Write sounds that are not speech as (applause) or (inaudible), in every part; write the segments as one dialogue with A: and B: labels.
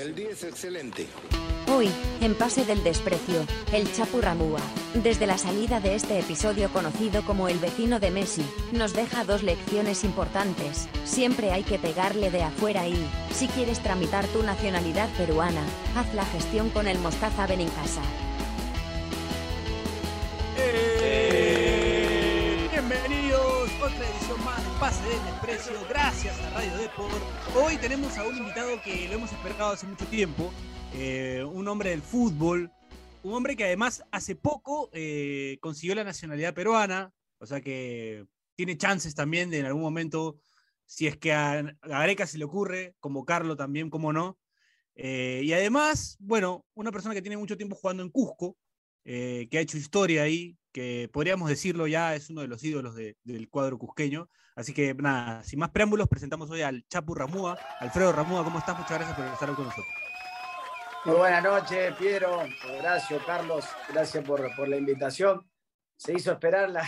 A: El día es excelente.
B: Hoy, en Pase del Desprecio, el Chapu Ramúa, desde la salida de este episodio conocido como el vecino de Messi, nos deja dos lecciones importantes. Siempre hay que pegarle de afuera y, si quieres tramitar tu nacionalidad peruana, haz la gestión con el Mostaza Benincasa.
C: Otra edición más de Pase gracias a Radio Deport. Hoy tenemos a un invitado que lo hemos esperado hace mucho tiempo, eh, un hombre del fútbol, un hombre que además hace poco eh, consiguió la nacionalidad peruana, o sea que tiene chances también de en algún momento, si es que a, a Gareca se le ocurre, convocarlo también, como no. Eh, y además, bueno, una persona que tiene mucho tiempo jugando en Cusco, eh, que ha hecho historia ahí, que podríamos decirlo ya es uno de los ídolos de- del cuadro cusqueño. Así que nada, sin más preámbulos, presentamos hoy al Chapu Ramúa. Alfredo Ramúa, ¿cómo estás? Muchas gracias por estar con nosotros.
D: Muy buenas noches, Piero, Horacio, Carlos, gracias por, por la invitación. Se hizo esperar la,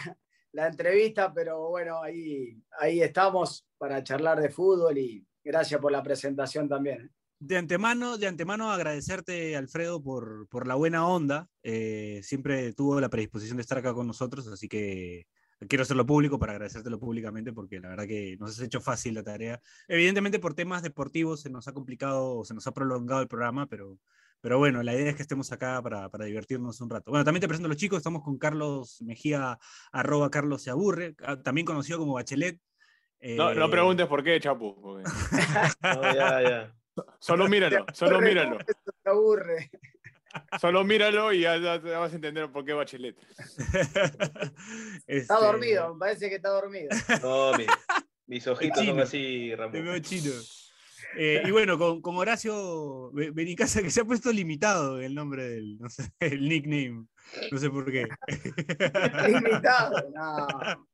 D: la entrevista, pero bueno, ahí, ahí estamos para charlar de fútbol y gracias por la presentación también.
C: De antemano, de antemano agradecerte, Alfredo, por, por la buena onda. Eh, siempre tuvo la predisposición de estar acá con nosotros, así que quiero hacerlo público para agradecértelo públicamente, porque la verdad que nos has hecho fácil la tarea. Evidentemente por temas deportivos se nos ha complicado, se nos ha prolongado el programa, pero, pero bueno, la idea es que estemos acá para, para divertirnos un rato. Bueno, también te presento a los chicos, estamos con Carlos Mejía, arroba Carlos se aburre, ah, también conocido como Bachelet.
E: No, no
C: Eh,
E: preguntes por qué, Chapu. porque- (laughs)
F: No, ya, ya.
E: Solo míralo, (laughs) solo míralo.
D: Esto te aburre. (laughs)
E: Solo míralo y ya, vas a entender por qué Bachelet. (laughs)
D: Está
C: este,
D: dormido, me parece que está dormido.
F: No, mi- mis ojitos son así,
C: Te veo
F: Ramón.
C: chino. Eh, y bueno, con, con Horacio Be- Benicasa, que se ha puesto limitado el nombre del, no sé, el nickname. No sé por qué.
D: Limitado, no.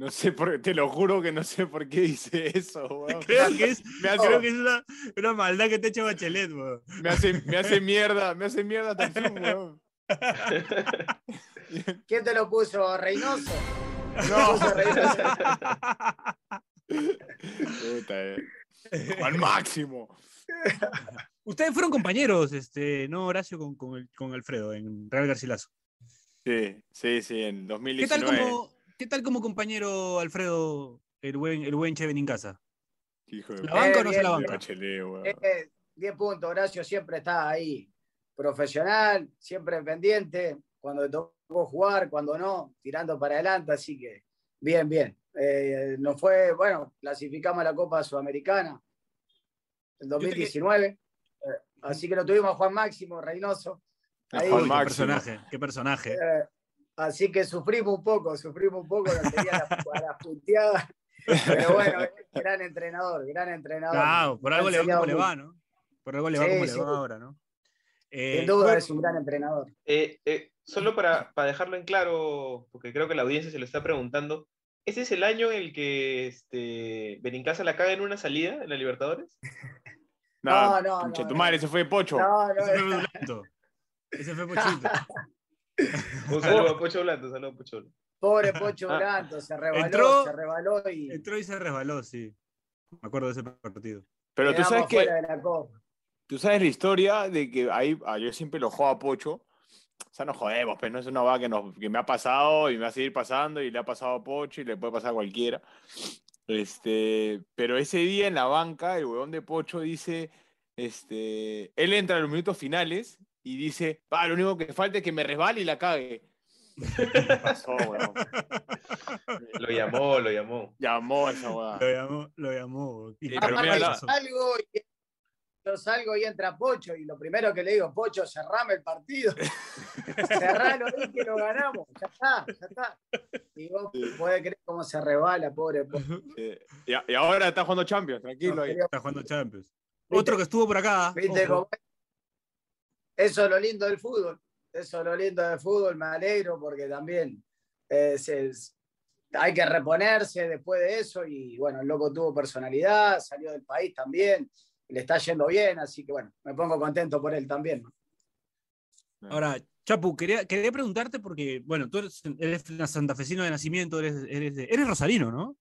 E: No sé por te lo juro que no sé por qué dice eso, (laughs) weón.
C: Creo que es,
E: Me hace,
C: creo que es una, una maldad que te ha hecho Bachelet, weón.
E: me hace, me hace mierda, me hace mierda (laughs) Tarzán, weón. (laughs)
D: ¿Quién te lo puso? ¿Reynoso?
E: No,
D: Puso Reynoso.
E: puta, eh. Al máximo.
C: Ustedes fueron compañeros, este, ¿no, Horacio, con, con, el- con Alfredo en Real Garcilaso?
E: Sí, sí, sí, en
C: ¿Qué tal
E: 2019.
C: como, ¿qué tal como compañero Alfredo, el buen, el buen Che Benincasa?
E: Hijo de
C: ¿La banca o no
D: bien,
C: se la banca?
E: Bachelet, weón.
D: Eh, 10 puntos, Horacio siempre está ahí, profesional, siempre pendiente, cuando le tocó jugar, cuando no, tirando para adelante, así que bien, bien. Eh, nos fue, bueno, clasificamos a la Copa Sudamericana en 2019, eh, así que lo tuvimos a Juan Máximo, Reynoso. Ahí,
E: Juan
C: Uy, qué
E: Máximo.
C: personaje, qué personaje.
D: Así que sufrimos un poco, sufrimos un poco, nos tenía a la- (laughs) las punteadas, pero bueno, gran entrenador, gran entrenador.
C: Claro, por algo le va como le va, ¿no? Por algo le va
D: Sí,
C: como le va ahora, ¿no? Eh,
D: Sin duda
C: bueno,
D: es un gran entrenador.
F: Eh, eh, solo para, para dejarlo en claro, porque creo que la audiencia se lo está preguntando, ¿ese es el año en el que este, Benincasa la caga en una salida en la Libertadores? (laughs)
E: No,
D: No, no, no,
E: tu
D: no.
E: madre, ese fue Pocho.
D: No, no,
C: Ese fue Bulento. Ese fue Pochito. (laughs) (laughs)
F: Un saludo a Pocho Blanco, saludo a Pocho Blanco.
D: Pobre (laughs) Pocho. Blanco, se rebaló,
C: Entró-
D: se rebaló y
C: Entró y se resbaló, sí. Me acuerdo de ese partido.
E: Pero tú sabes que. Tú sabes la historia de que ahí, ah, yo siempre lo juego a Pocho. O sea, no jodemos, pero no es una vaga que, nos- que me ha pasado y me va a seguir pasando y le ha pasado a Pocho y le puede pasar a cualquiera. Este, pero ese día en la banca, el huevón de Pocho dice, este, él entra a los minutos finales y dice, "Pa, lo único que falta es que me resbale y la cague. ¿Qué pasó?
F: Lo llamó, lo llamó.
E: Llamó a esa huevada.
C: Lo llamó, lo llamó. Y
E: pero mira
C: pasó.
D: Salgo y, yo salgo y entra Pocho y lo primero que le digo, Pocho, cerrame el partido. (laughs) Cerralo ahí que lo ganamos. Ya está, ya está. Y vos
E: Sí.
D: podés creer cómo se rebala, pobre Pocho.
E: Y, y ahora está jugando Champions, tranquilo ahí.
C: Está jugando Champions. Otro que estuvo por acá.
D: ¿Viste cómo? Eso es lo lindo del fútbol. Eso es lo lindo del fútbol. Me alegro porque también eh, se- hay que reponerse después de eso. Y bueno, el loco tuvo personalidad, salió del país también. Le está yendo bien, así que bueno, me pongo contento por él también.
C: Ahora, Chapu, quería, quería preguntarte porque, bueno, tú eres, eres santafesino de nacimiento, eres, eres, de- eres rosarino, ¿no?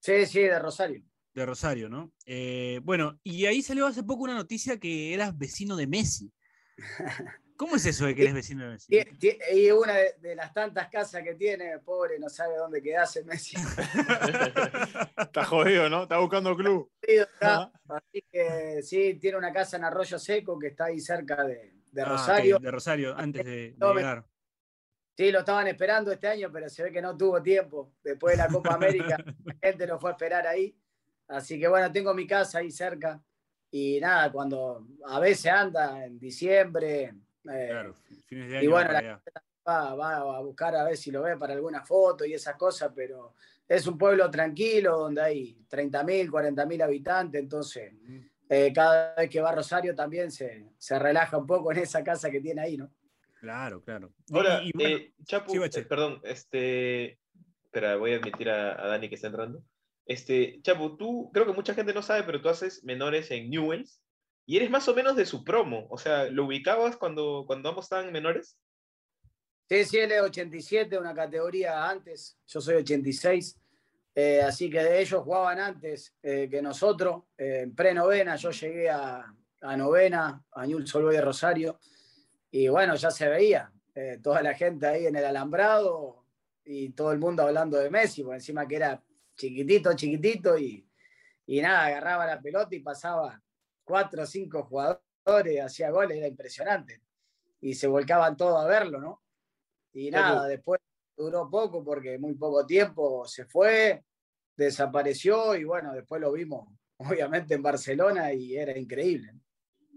D: Sí, sí, de Rosario.
C: De Rosario, ¿no? Eh, bueno, y ahí salió hace poco una noticia que eras vecino de Messi. ¿Cómo es eso de que eres vecino de Messi?
D: Y una de, de las tantas casas que tiene, pobre, no sabe dónde quedarse Messi. (laughs) (laughs)
E: Está jodido, ¿no? Está buscando club.
D: Está- Así que sí, tiene una casa en Arroyo Seco que está ahí cerca de, de
C: Ah,
D: Rosario.
C: de Rosario, antes de, de llegar.
D: Sí, lo estaban esperando este año, pero se ve que no tuvo tiempo. Después de la Copa América, (laughs) la gente lo fue a esperar ahí. Así que bueno, tengo mi casa ahí cerca. Y nada, cuando a veces anda en diciembre, eh,
C: Claro, fines de
D: y
C: año.
D: bueno,
C: para
D: la-
C: allá.
D: va, va a buscar a ver si lo ve para alguna foto y esas cosas, pero es un pueblo tranquilo donde hay 30.000, 40.000 habitantes, entonces eh, cada vez que va a Rosario también se, se relaja un poco en esa casa que tiene ahí, ¿no?
C: Claro, claro.
F: Ahora,
C: Y- y bueno,
F: eh, Chapu,
C: sí,
F: eh, perdón, este. Espera, voy a admitir a, a Dani que está entrando. Este, Chapu, tú, creo que mucha gente no sabe, pero tú haces menores en Newells y eres más o menos de su promo. O sea, ¿lo ubicabas cuando, cuando ambos estaban menores?
D: Sí, sí, él es 87, una categoría antes, yo soy 86, eh, así que de ellos jugaban antes eh, que nosotros, eh, en pre-novena, yo llegué a, a novena, a Old Boys de Rosario, y bueno, ya se veía, toda la gente ahí en el alambrado y todo el mundo hablando de Messi, por encima que era chiquitito, chiquitito, y, y nada, agarraba la pelota y pasaba cuatro o cinco jugadores, hacía goles, era impresionante, y se volcaban todos a verlo, ¿no? Y nada, después duró poco porque muy poco tiempo se fue, desapareció y bueno, después lo vimos (laughs) obviamente en Barcelona y era increíble.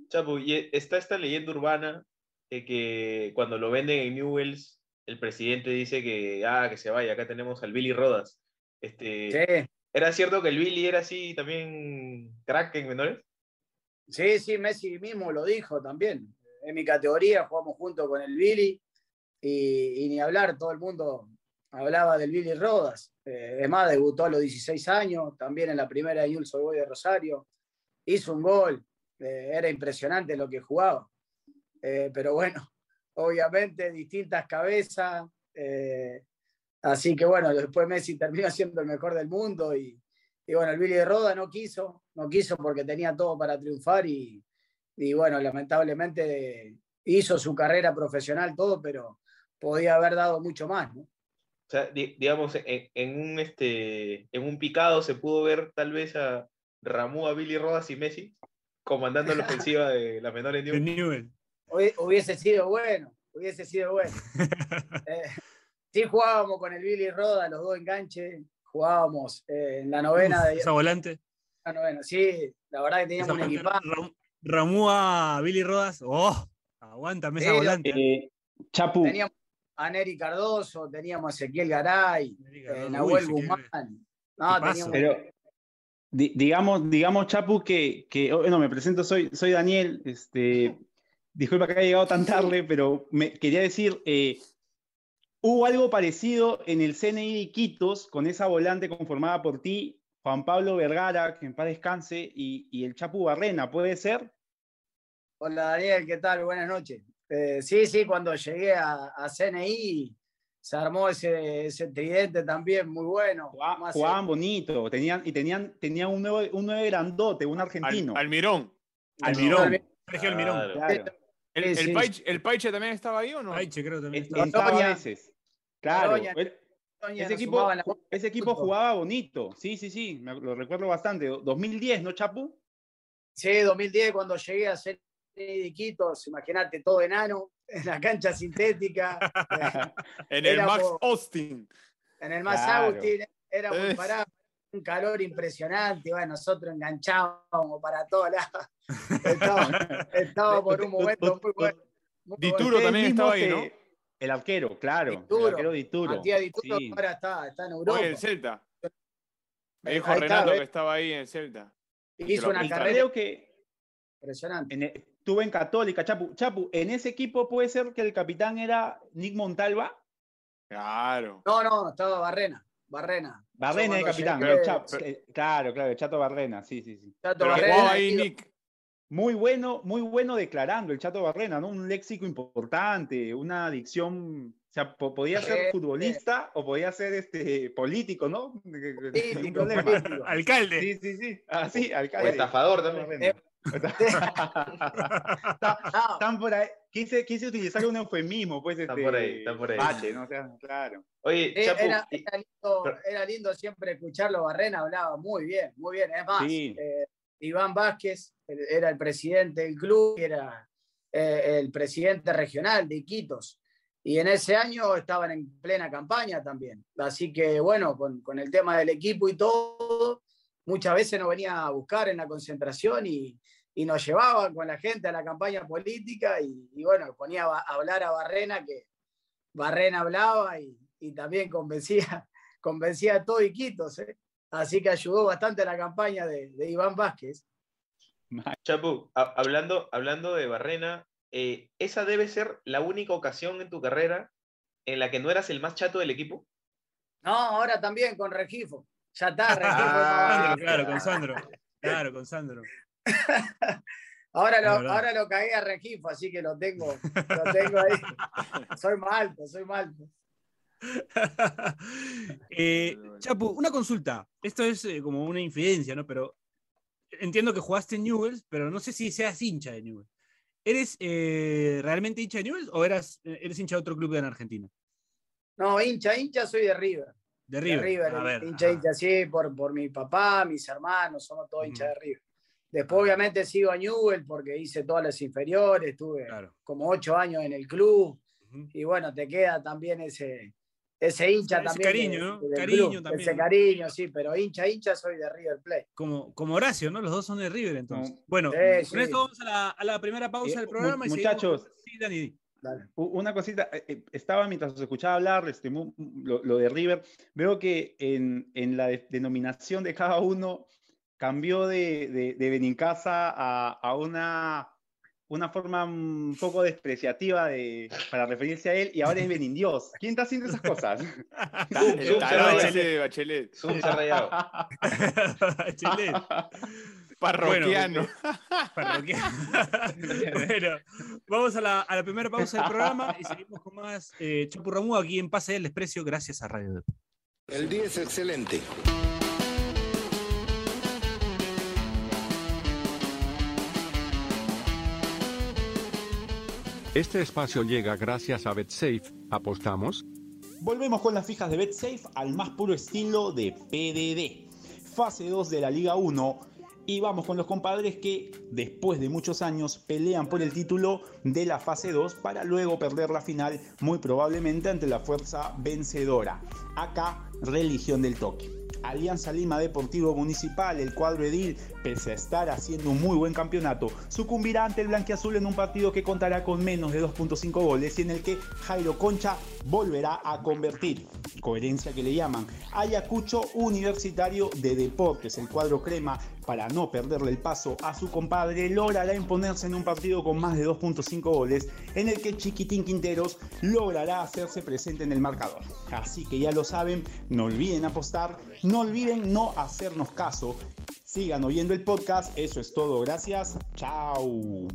F: Chapu, y está esta leyenda urbana de que cuando lo venden en Newells, el presidente dice que, ah, que se vaya, acá tenemos al Billy Rodas. Este,
D: Sí,
F: ¿Era cierto que el Billy era así también crack en menores?
D: sí, sí, Messi mismo lo dijo también. En mi categoría jugamos junto con el Billy y, y ni hablar, todo el mundo hablaba del Billy Rodas. Eh, además, debutó a los 16 años, también en la primera de Old Boys de Rosario. Hizo un gol, eh, era impresionante lo que jugaba. Eh, pero bueno, (laughs) obviamente distintas cabezas. eh, así que bueno, después Messi terminó (laughs) siendo el mejor del mundo y, y bueno, el Billy de Roda no quiso, no quiso porque tenía todo para triunfar y, y bueno, lamentablemente hizo su carrera profesional todo, pero podía haber dado mucho más, ¿no?
F: O sea, di- digamos, en, en un, este, en un picado se pudo ver tal vez a Ramú, a Billy Rodas y Messi comandando la (laughs) ofensiva de las menores de.
C: Newell.
D: Hubi- Hubiese sido bueno, hubiese sido bueno. Eh, (laughs) sí jugábamos con el Billy Roda, los dos enganches, jugábamos eh, en la novena de
C: Esa volante.
D: la novena. Sí, la verdad que teníamos
C: Esa
D: un equipazo.
C: Ram- Ramúa, Billy Rodas. ¡Oh! Aguántame esa
D: Sí,
C: volante.
A: Eh, Chapu,
D: Teníamos a Neri Cardoso, teníamos a Ezequiel Garay, eh. Nahuel
C: Uy,
D: Guzmán. No, teníamos-
A: pero di- digamos, digamos, Chapu, que, que oh, bueno, me presento, soy, soy Daniel. Este, disculpa que haya llegado tan tarde, pero me quería decir, eh, hubo algo parecido en el CNI de Iquitos con esa volante conformada por ti, Juan Pablo Vergara, que en paz descanse, y, y el Chapu Barrena, ¿puede ser?
D: Hola Daniel, ¿qué tal? Buenas noches. Eh, sí, sí, cuando llegué a, a CNI se armó ese, ese tridente también muy bueno.
A: Jugá-
D: Más,
A: Jugaban bonito, tenían, y tenían, tenían un, nuevo, un nueve grandote, un argentino.
E: Al- Almirón.
C: Almirón. Sergio Almirón.
F: Claro.
A: Claro.
E: ¿El, el,
D: sí.
E: Paiche, ¿El Paiche también estaba ahí o no?
C: Aiche, creo que también estaba.
A: entraba a
D: Doña.
A: veces. Claro.
D: Doña. Doña
A: ese equipo,
D: la-
A: ese equipo jugaba bonito. Sí, sí, sí. me- lo recuerdo bastante. 2010, ¿no, Chapu?
D: Sí, 2010 cuando llegué a CNI de imagínate, todo enano, (laughs) en la cancha sintética, (laughs)
E: En el Max Austin.
D: en el
A: Claro.
D: Agustín, era muy
E: Es-
D: parado, un calor impresionante, bueno, nosotros enganchábamos para todos lados. (laughs) Estábamos, estábamos por un momento muy bueno. muy
E: Dituro
D: bueno.
E: también estaba ahí, ¿no?
A: El arquero, claro.
D: Dituro.
A: El arquero Dituro.
D: Matías Dituro
A: Sí.
D: ahora está, está en Europa.
E: Oye, el Celta. Me dijo
D: Ahí
E: Renato que estaba ahí en el Celta.
D: Hizo una carrera
A: creo que
D: impresionante.
A: en el- estuvo en Católica, Chapu. Chapu, en ese equipo puede ser que el capitán era Nick Montalva.
E: Claro.
D: No, no, estaba Barrena. Barrena.
A: Barrena el capitán.
D: llegué,
A: el Chapo.
E: pero-
A: claro, claro, el Chato Barrena, sí, sí, sí.
D: Chato
E: Pero
D: Barrena
E: jugaba ahí Nick.
A: Muy bueno, muy bueno declarando el Chato Barrena, ¿no? Un léxico importante, una dicción O sea, po- podía ser
D: Sí,
A: futbolista o podía ser este, político, ¿no? Ningún (laughs)
D: Político,
A: problema.
D: político.
C: Alcalde.
A: Sí, sí, sí. Ah, sí,
F: O
A: alcalde.
F: estafador también.
A: Está- (laughs)
D: No,
A: Están por ahí. Quise, quise utilizar un eufemismo, pues.
F: Están
A: este,
F: por ahí, están por ahí.
A: bache, ¿no? O sea, claro.
F: Oye,
D: eh,
F: Chapu,
D: era, era lindo,
F: pero-
D: era lindo siempre escucharlo. Barrena hablaba muy bien, muy bien. Es más,
A: Sí.
D: eh, Iván Vázquez era el presidente del club, era eh, el presidente regional de Iquitos. Y en ese año estaban en plena campaña también. Así que, bueno, con, el tema del equipo y todo, muchas veces nos venía a buscar en la concentración y, nos llevaba con la gente a la campaña política y, bueno, ponía a, hablar a Barrena, que Barrena hablaba y, y también convencía, (laughs) convencía a todo Iquitos. ¿eh? Así que ayudó bastante a la campaña de, de Iván Vázquez.
F: Chapu, ha- hablando, hablando de Barrena, eh, ¿esa debe ser la única ocasión en tu carrera en la que no eras el más chato del equipo?
D: No, ahora también con Regifo. Ya está, Regifo.
F: Ah,
D: no,
C: Sandro, claro, con Sandro. (laughs) Claro, con Sandro.
D: Ahora lo, ahora lo cagué a Regifo, así que lo tengo, lo tengo ahí. (laughs) Soy más alto, soy más alto. (laughs)
C: Eh, Chapu, una consulta. Esto es eh, como una infidencia, ¿no? Pero entiendo que jugaste en Newells, pero no sé si seas hincha de Newells. ¿Eres eh, realmente hincha de Newells o eras, eh, eres hincha de otro club en Argentina?
D: No, hincha, hincha soy de River.
C: De
D: De
C: River.
D: River,
C: A ver,
D: hincha,
C: ajá.
D: hincha, sí, por, por mi papá, mis hermanos, somos todos
C: Ujú.
D: hinchas de River. Después, obviamente, sigo a Newell porque hice todas las inferiores, estuve
C: Claro.
D: como ocho años en el club. Y bueno, te queda también ese, ese hincha
C: Ese
D: también.
C: cariño, ¿no? Cariño
D: club.
C: también,
D: Ese cariño, sí, pero hincha, hincha soy de River Plate.
C: Como, como Horacio, ¿no? Los dos son de River, entonces.
A: No.
C: Bueno,
D: Sí,
C: con
D: sí.
C: esto vamos a la, a la primera pausa
A: Eh,
C: del
A: mu-
C: programa. y
A: muchachos.
C: Sí, Dani.
D: Dale.
A: Una cosita, eh, eh, estaba mientras os escuchaba hablar, este, lo, lo de River, veo que en, en la de- denominación de cada uno cambió de, de, de Benincasa a, a una, una forma un poco despreciativa de, para referirse a él y ahora es Benindios. ¿Quién está haciendo esas cosas? (laughs)
E: El Bachelet.
F: Se ha rayado.
C: Chile. (laughs)
E: Parroquiano. (laughs)
C: Bueno, vamos a la, a la primera pausa del programa y seguimos con más eh, Chapurramú aquí en Pase del Desprecio, gracias a Radio.
G: El día es excelente.
H: Este espacio llega gracias a BetSafe. ¿Apostamos?
A: Volvemos con las fijas de BetSafe al más puro estilo de PDD. Fase 2 de la Liga 1. Y vamos con los compadres que después de muchos años pelean por el título de la fase 2 para luego perder la final muy probablemente ante la fuerza vencedora. Acá, religión del toque. Alianza Lima Deportivo Municipal, el cuadro edil, pese a estar haciendo un muy buen campeonato, sucumbirá ante el blanquiazul en un partido que contará con menos de 2.5 goles y en el que Jairo Concha volverá a convertir. Coherencia que le llaman Ayacucho Universitario de Deportes, el cuadro crema, para no perderle el paso a su compadre, logrará imponerse en un partido con más de 2.5 goles, en el que Chiquitín Quinteros logrará hacerse presente en el marcador. Así que ya lo saben, no olviden apostar, no olviden no hacernos caso. Sigan oyendo el podcast, eso es todo, gracias, chao.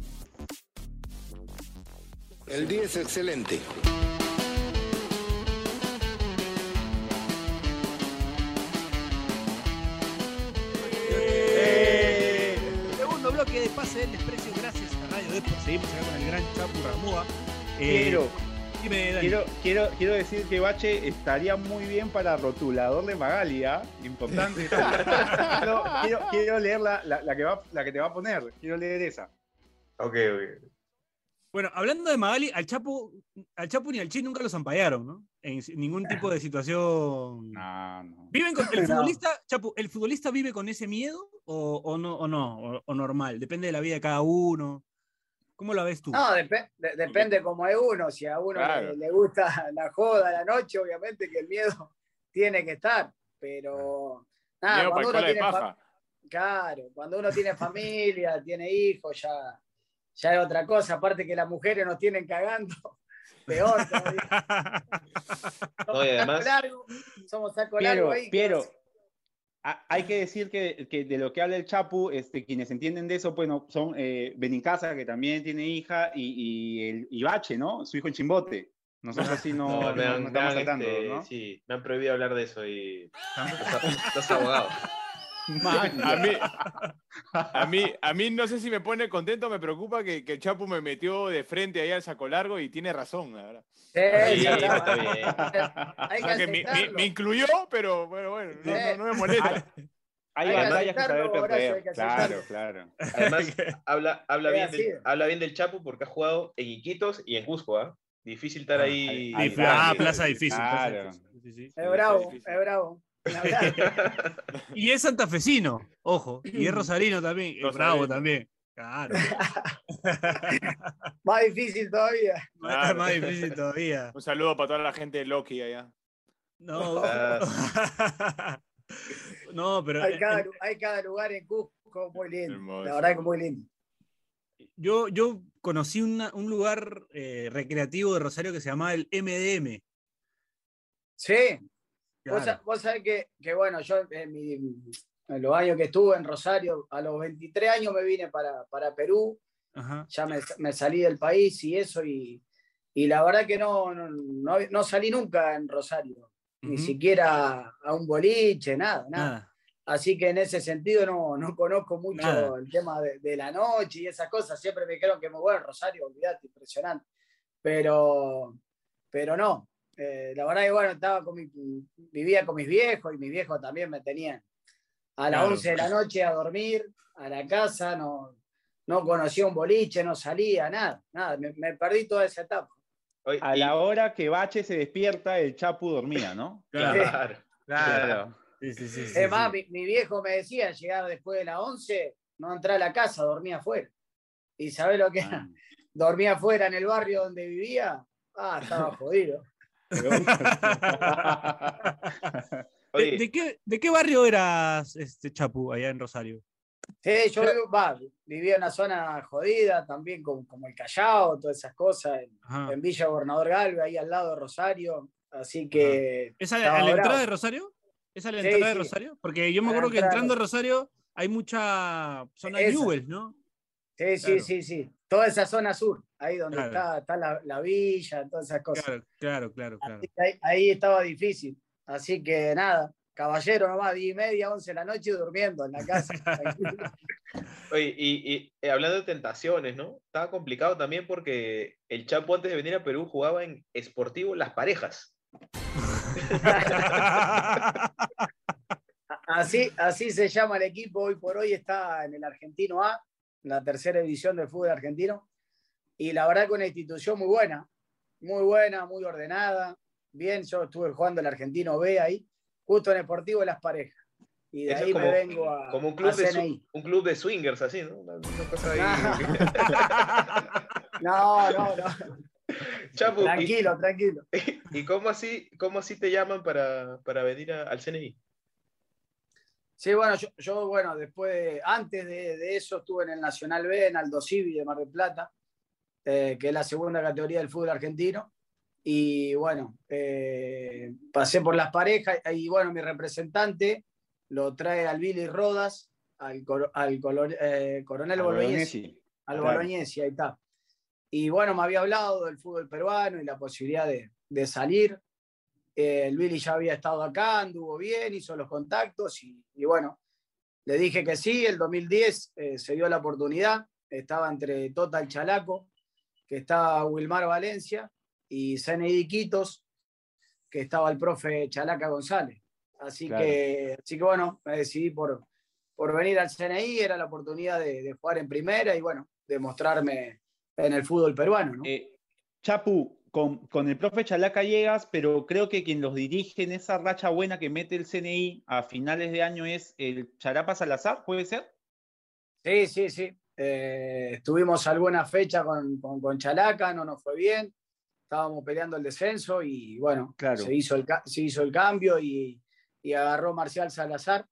G: El día es excelente.
C: Segundo bloque de Pase del Desprecio, gracias a Radio Depor. Seguimos acá con el gran Chapurramúa. Eh,
A: Quiero,
C: Dime,
A: quiero, quiero, quiero decir que Bache estaría muy bien para rotulador de Magali, ¿ah? Importante. (laughs) quiero, quiero, quiero leer la, la- la que va, la que te va a poner, quiero leer esa.
F: Ok, ok.
C: Bueno, hablando de Magali, al Chapo, al Chapo ni al Chi nunca los ampallaron, ¿no? En ningún tipo de situación.
A: No, no.
C: ¿Viven con, el
D: No.
C: futbolista, Chapo, ¿el futbolista vive con ese miedo o, o no, o no, o, o normal? Depende de la vida de cada uno. ¿Cómo la ves tú?
D: No, depe- de- depende cómo es uno. Si a uno
E: Claro.
D: le, le gusta (laughs) la joda, la noche, obviamente que el miedo tiene que estar. Pero nada,
E: Miedo
D: cuando
E: para
D: uno tiene
E: paja.
D: Claro, cuando uno tiene familia, (laughs) tiene hijos, ya, ya es otra cosa. Aparte que las mujeres nos tienen cagando, (laughs) peor todavía.
F: No, además-
D: Saco largo, somos saco largo ahí.
A: Piero, hay que decir que, que de lo que habla el Chapu, este, quienes entienden de eso, bueno, son eh, Benincasa, que también tiene hija, y, y el Ibache, ¿no? Su hijo en Chimbote. Nosotros sí (laughs) no,
F: No,
A: no,
F: me
A: no estamos tanto,
F: este,
A: ¿no?
F: sí, me han prohibido hablar de eso y los, los abogados. (laughs)
A: Man,
E: A mí, a mí, a mí no sé si me pone contento, me preocupa que, que el Chapu me metió de frente ahí al saco largo y tiene razón, la verdad.
D: Sí,
F: Sí,
D: sí,
F: está
D: está
F: bien.
D: Hay
E: O
D: que
E: sea, que me, me- incluyó, pero bueno, bueno, no, no- no me molesta.
A: Hay, batallas que saber perder.
D: que
A: Claro, claro. (laughs)
F: Además, habla, habla, bien del, habla bien del Chapo porque ha jugado en Iquitos y en Cusco, ¿ah? Difícil estar ahí.
A: ahí-
C: ah, plaza difícil. plaza
A: Claro.
C: difícil, sí, sí.
D: Es bravo, es bravo. (laughs)
C: Y es santafesino, ojo. Y es rosarino también. Es bravo también. Claro. (laughs)
D: Más difícil todavía.
C: Más difícil todavía.
E: Un saludo para toda la gente de Loki allá.
C: No. (laughs)
F: Ah.
C: no, pero
D: Hay
C: en-
D: cada,
C: en-
D: lu- hay cada lugar en Cusco muy lindo.
E: Hermoso.
D: La verdad que muy lindo.
C: yo, yo conocí una- un lugar eh, recreativo de Rosario que se llamaba el MDM.
D: Sí,
C: Claro.
D: vos, vos sabés que, que, bueno, yo en, mi- en los años que estuve en Rosario, a los 23 años me vine para, para Perú,
C: Ajá.
D: ya me, me salí del país y eso, y, y la verdad que no, no, no, no salí nunca en Rosario, ni
C: Ujú.
D: siquiera a un boliche, nada, nada.
C: Nada.
D: Así que en ese sentido no, no conozco mucho
C: Nada.
D: el tema de, de la noche y esas cosas. Siempre me dijeron que muy bueno, Rosario, olvidate, impresionante. Pero, pero no. Eh, la verdad que bueno, estaba con mi, vivía con mis viejos y mis viejos también me tenían a las
C: Claro.
D: 11 de la noche a dormir, a la casa, no, no conocía un boliche, no salía, nada, nada. Me, me perdí toda esa etapa.
F: Oye,
A: A
F: y-
A: la hora que Bache se despierta, el Chapu dormía, ¿no? (laughs)
C: Claro.
F: Claro.
C: Claro. Sí, sí, sí, sí,
D: es más,
C: sí.
D: mi, mi viejo me decía, llegar después de las 11, no entrar a la casa, dormía afuera. ¿Y sabés lo que era?
A: Ah. (laughs)
D: Dormía afuera en el barrio donde vivía. Ah, estaba (laughs) jodido. (laughs)
C: ¿De,
F: Oye,
C: de qué, ¿De qué barrio eras, este Chapu, allá en Rosario?
D: Sí, yo vivía en una zona jodida, también como, como el Callao, todas esas cosas, en,
C: Ajá.
D: en Villa Gobernador Galvez, ahí al lado de Rosario. Así que.
C: ¿Es a, la entrada de Rosario? ¿Es a la
D: Sí,
C: entrada de. Rosario? Porque yo me acuerdo que entrando a Rosario hay mucha zona de
D: Esa.
C: Newell's, ¿no?
D: Sí, sí,
C: Claro.
D: sí, sí. Toda esa zona sur, ahí donde
C: Claro.
D: está, está la, la villa, todas esas cosas.
C: Claro, claro, claro, claro.
D: Ahí, ahí estaba difícil. Así que nada, caballero nomás, 10 y media, 11 de la noche durmiendo en la casa. (laughs)
F: oye, y, y, eh, hablando de tentaciones, ¿no? Estaba complicado también porque el Chapo antes de venir a Perú jugaba en Sportivo Las Parejas. (laughs)
D: así, así se llama el equipo hoy por hoy, está en el Argentino A, la tercera división del fútbol argentino. Y la verdad que una institución muy buena, muy buena, muy ordenada. Bien, yo estuve jugando el Argentino B ahí, justo en Sportivo Las Parejas. Y de
F: Eso
D: ahí me vengo a,
F: Como un
D: a
F: club, de,
D: CNI.
F: swi- un club de swingers, así, ¿no? Una, una cosa ahí. (laughs)
D: No, no, no.
F: Chapo, ¿y,
D: Tranquilo, tranquilo. (laughs)
F: y cómo, así, cómo así te llaman para, para venir a- al CNI?
D: Sí, bueno, yo, yo, bueno, después, de- antes de, de eso estuve en el Nacional B, en Aldo Civi de Mar del Plata, eh, que es la segunda categoría del fútbol argentino. Y bueno, eh, pasé por las parejas y bueno, mi representante lo trae al Billy Rodas, al, al color- eh, coronel Bolognesi, al. Bolognesi, ahí está. Y bueno, me había hablado del fútbol peruano y la posibilidad de, de salir. Eh, el Billy ya había estado acá, anduvo bien, hizo los contactos y, y bueno, le dije que sí. El 2010 eh, se dio la oportunidad. Estaba entre Total Chalaco, que estaba Wilmar Valencia, y CNI Quitos, que estaba el profe Chalaca González. Así,
A: Claro.
D: que, así que bueno, me decidí por, por venir al CNI, era la oportunidad de, de jugar en primera y bueno, de mostrarme en el fútbol peruano. ¿no?
A: Eh, Chapu, con, con el profe Chalaca llegas, pero creo que quien los dirige en esa racha buena que mete el CNI a finales de año es el Charapa Salazar, ¿puede ser?
D: Sí, sí, sí. Eh, estuvimos alguna fecha con, con, con Chalaca, no nos fue bien. Estábamos peleando el descenso y bueno,
A: Claro.
D: se, hizo el, se hizo el cambio y, y agarró Marcial Salazar,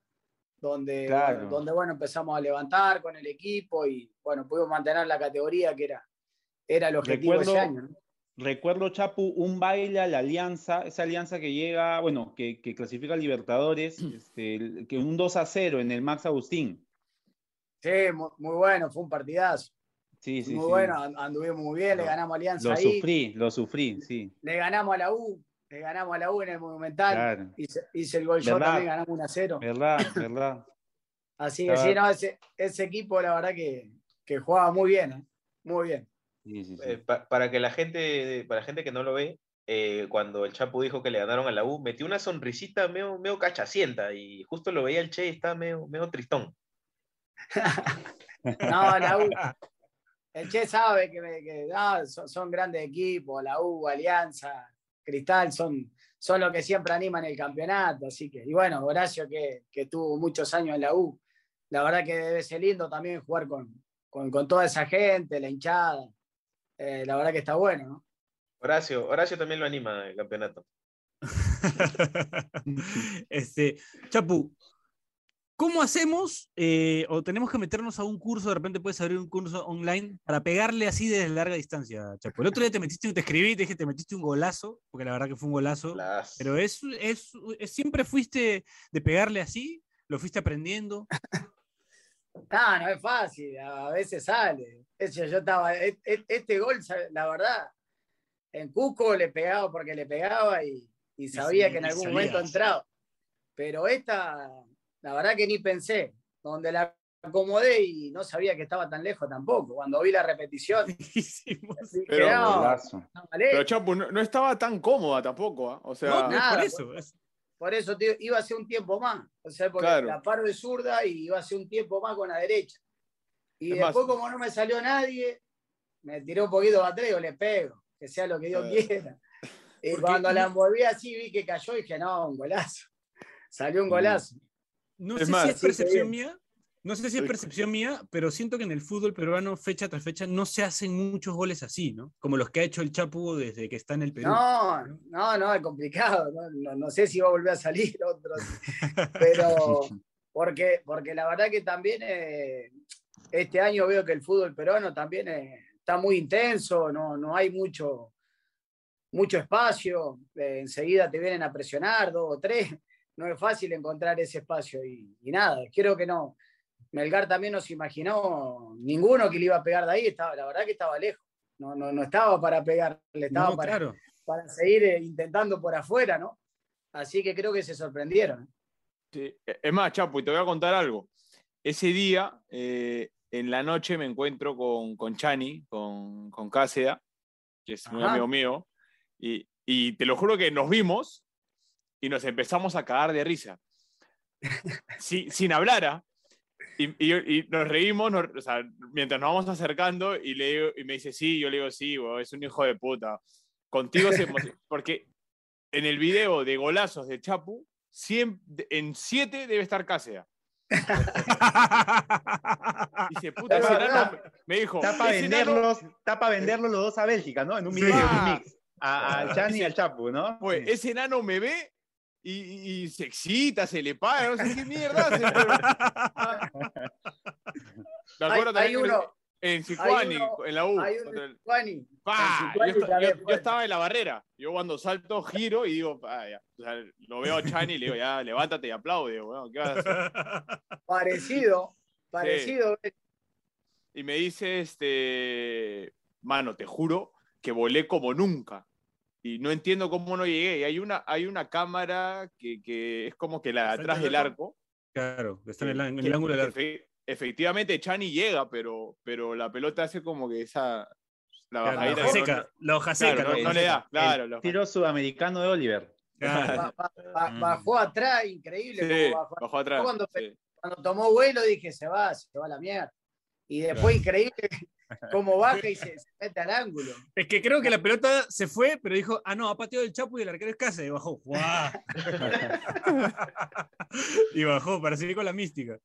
D: donde,
A: Claro.
D: bueno, donde bueno, empezamos a levantar con el equipo y bueno, pudimos mantener la categoría que era, era el objetivo
A: Recuerdo-
D: ese año. ¿no?
A: Recuerdo, Chapu, un baile a la alianza, esa alianza que llega, bueno, que, que clasifica a Libertadores, este, el- que un 2 a 0 en el Max Agustín.
D: Sí, mu- muy, bueno, fue un partidazo.
A: Sí, sí,
D: muy
A: sí.
D: bueno, and- anduvimos muy bien, le ganamos a Alianza
A: Lo
D: ahí,
A: sufrí, lo sufrí, sí.
D: le ganamos a la U, le ganamos a la U en el Monumental,
A: Claro.
D: hice, hice el gol yo también, ganamos 1 a 0.
A: ¿Verdad? ¿Verdad?
D: Así que sí, no, ese, ese equipo la verdad que, que jugaba muy bien, ¿eh? muy bien.
A: Sí, sí, sí.
F: Eh, pa- para que la gente, para la gente que no lo ve, eh, cuando el Chapo dijo que le ganaron a la U, metió una sonrisita medio, medio cachacienta y justo lo veía el Che y estaba medio, medio tristón. (laughs)
D: No, la U. El Che sabe que, que, no, son, son grandes equipos, la U, Alianza, Cristal, son, son los que siempre animan el campeonato. Así que, y bueno, Horacio que, que tuvo muchos años en la U, la verdad que debe ser lindo también jugar con, con, con toda esa gente, la hinchada. Eh, la verdad que está bueno, ¿no?
F: Horacio, Horacio también lo anima el campeonato. (laughs)
C: este, Chapu, ¿cómo hacemos? eh, o tenemos que meternos a un curso, de repente puedes abrir un curso online para pegarle así desde larga distancia, Chapu. El otro día te metiste, te escribí, te dije, te metiste un golazo, porque la verdad que fue un golazo.
F: Las-
C: Pero es, es, es- siempre fuiste de pegarle así, lo fuiste aprendiendo. (laughs)
D: No, no es fácil, a veces sale. Ese, yo estaba, e- e- este gol, la verdad, en Cuco le pegaba porque le pegaba y, y sabía
C: sí,
D: que en algún momento entraba. Pero esta, la verdad que ni pensé. Donde la acomodé y no sabía que estaba tan lejos tampoco. Cuando vi la repetición, (laughs)
E: Pero-
D: vale.
E: Pero Chapu, no, no estaba tan cómoda tampoco, ¿ah? O sea,
C: No,
D: nada,
C: por
D: pues.
C: eso. es-
D: Por eso tío, iba a ser un tiempo más. O sea, porque
E: Claro.
D: la paro de zurda y iba a ser un tiempo más con la derecha. Y
E: Es más-
D: después, como no me salió nadie, me tiré un poquito para atrás y le pego, que sea lo que Dios
E: Claro.
D: quiera. (laughs) Y
C: Porque-
D: cuando la envolví así, vi que cayó y dije, no, un golazo. Salió un golazo.
C: No
E: Es
C: sé
E: más-
C: si es percepción mía, no sé si es percepción mía, pero siento que en el fútbol peruano, fecha tras fecha, no se hacen muchos goles así, ¿no? Como los que ha hecho el Chapu desde que está en el Perú.
D: No, no, no, es complicado. No, no- no sé si va a volver a salir (laughs) otro. Pero (laughs) porque, porque la verdad que también eh, este año veo que el fútbol peruano también eh, está muy intenso, no, no hay mucho, mucho espacio, eh, enseguida te vienen a presionar dos o tres, no es fácil encontrar ese espacio y, y nada, creo que no. Melgar también nos imaginó ninguno que le iba a pegar de ahí, estaba, la verdad que estaba lejos, no, no, no estaba para pegarle, estaba
C: No,
D: para,
C: claro.
D: para seguir eh, intentando por afuera, ¿no? Así que creo que se sorprendieron.
E: Sí. Es más, Chapo, y te voy a contar algo. Ese día, eh, en la noche, me encuentro con, con Chani, con, con Cáseda, que es muy
D: Ajá.
E: amigo mío, y, y te lo juro que nos vimos y nos empezamos a cagar de risa. (laughs) Sí, sin hablar, ¿ah? Y, y- y nos reímos nos- o sea, mientras nos vamos acercando y, le digo- y me dice, sí, yo le digo, sí, es un hijo de puta. Contigo se (laughs) Porque en el video de golazos de Chapu, siem- en siete debe estar Cáseda. Dice, puta,
D: Es
E: ese
D: verdad.
E: enano me dijo,
A: Está para venderlos, está para venderlos los dos a Bélgica, ¿no? En un video,
E: Ah.
A: un mix. A, a Chani y al Chapu, ¿no?
E: Pues,
A: Sí.
E: ese enano me ve y, se excita, se le paga, no sé qué mierda (laughs) hace, pero- Me
D: Hay,
E: acuerdo
D: hay uno,
E: en Sicuani,
D: uno-
E: en la U.
D: hay un
E: contra el-
D: Juani,
E: ¡Pa!
D: en
E: Yo, estaba en la barrera. Yo cuando salto, giro y digo, "Ah, ya". O sea, lo veo a Chani y le digo, ya, levántate y aplaude, weón, ¿qué vas a hacer? (laughs)
D: parecido, parecido.
E: Y me dice, este, mano, te juro que volé como nunca. Y no entiendo cómo no llegué. Y hay una, hay una cámara que, que es como que la de
C: ¿Frente
E: atrás del
C: arco? Claro, está en el, en
E: que-
C: el ángulo del arco.
E: efectivamente, Chani llega, pero, pero la pelota hace como que esa. La
C: Claro, la
E: bajadita.
C: hoja
E: no-
C: seca, la hoja
E: claro,
C: seca.
E: no, le da, claro.
A: El tiro sudamericano de Oliver.
C: Claro.
D: Ba- ba- ba-
C: Mm.
D: bajó atrás, increíble.
E: Sí,
D: cómo bajó.
E: bajó atrás.
D: Cuando,
E: sí.
D: cuando tomó vuelo dije, se va, se va a la mierda. Y después, increíble cómo baja y se, se mete al ángulo.
C: Es que creo que la pelota se fue, pero dijo, ah, no, ha pateado el Chapu y el arquero es Cáceres. Y bajó, ¡guau! (laughs) y bajó para seguir con la mística.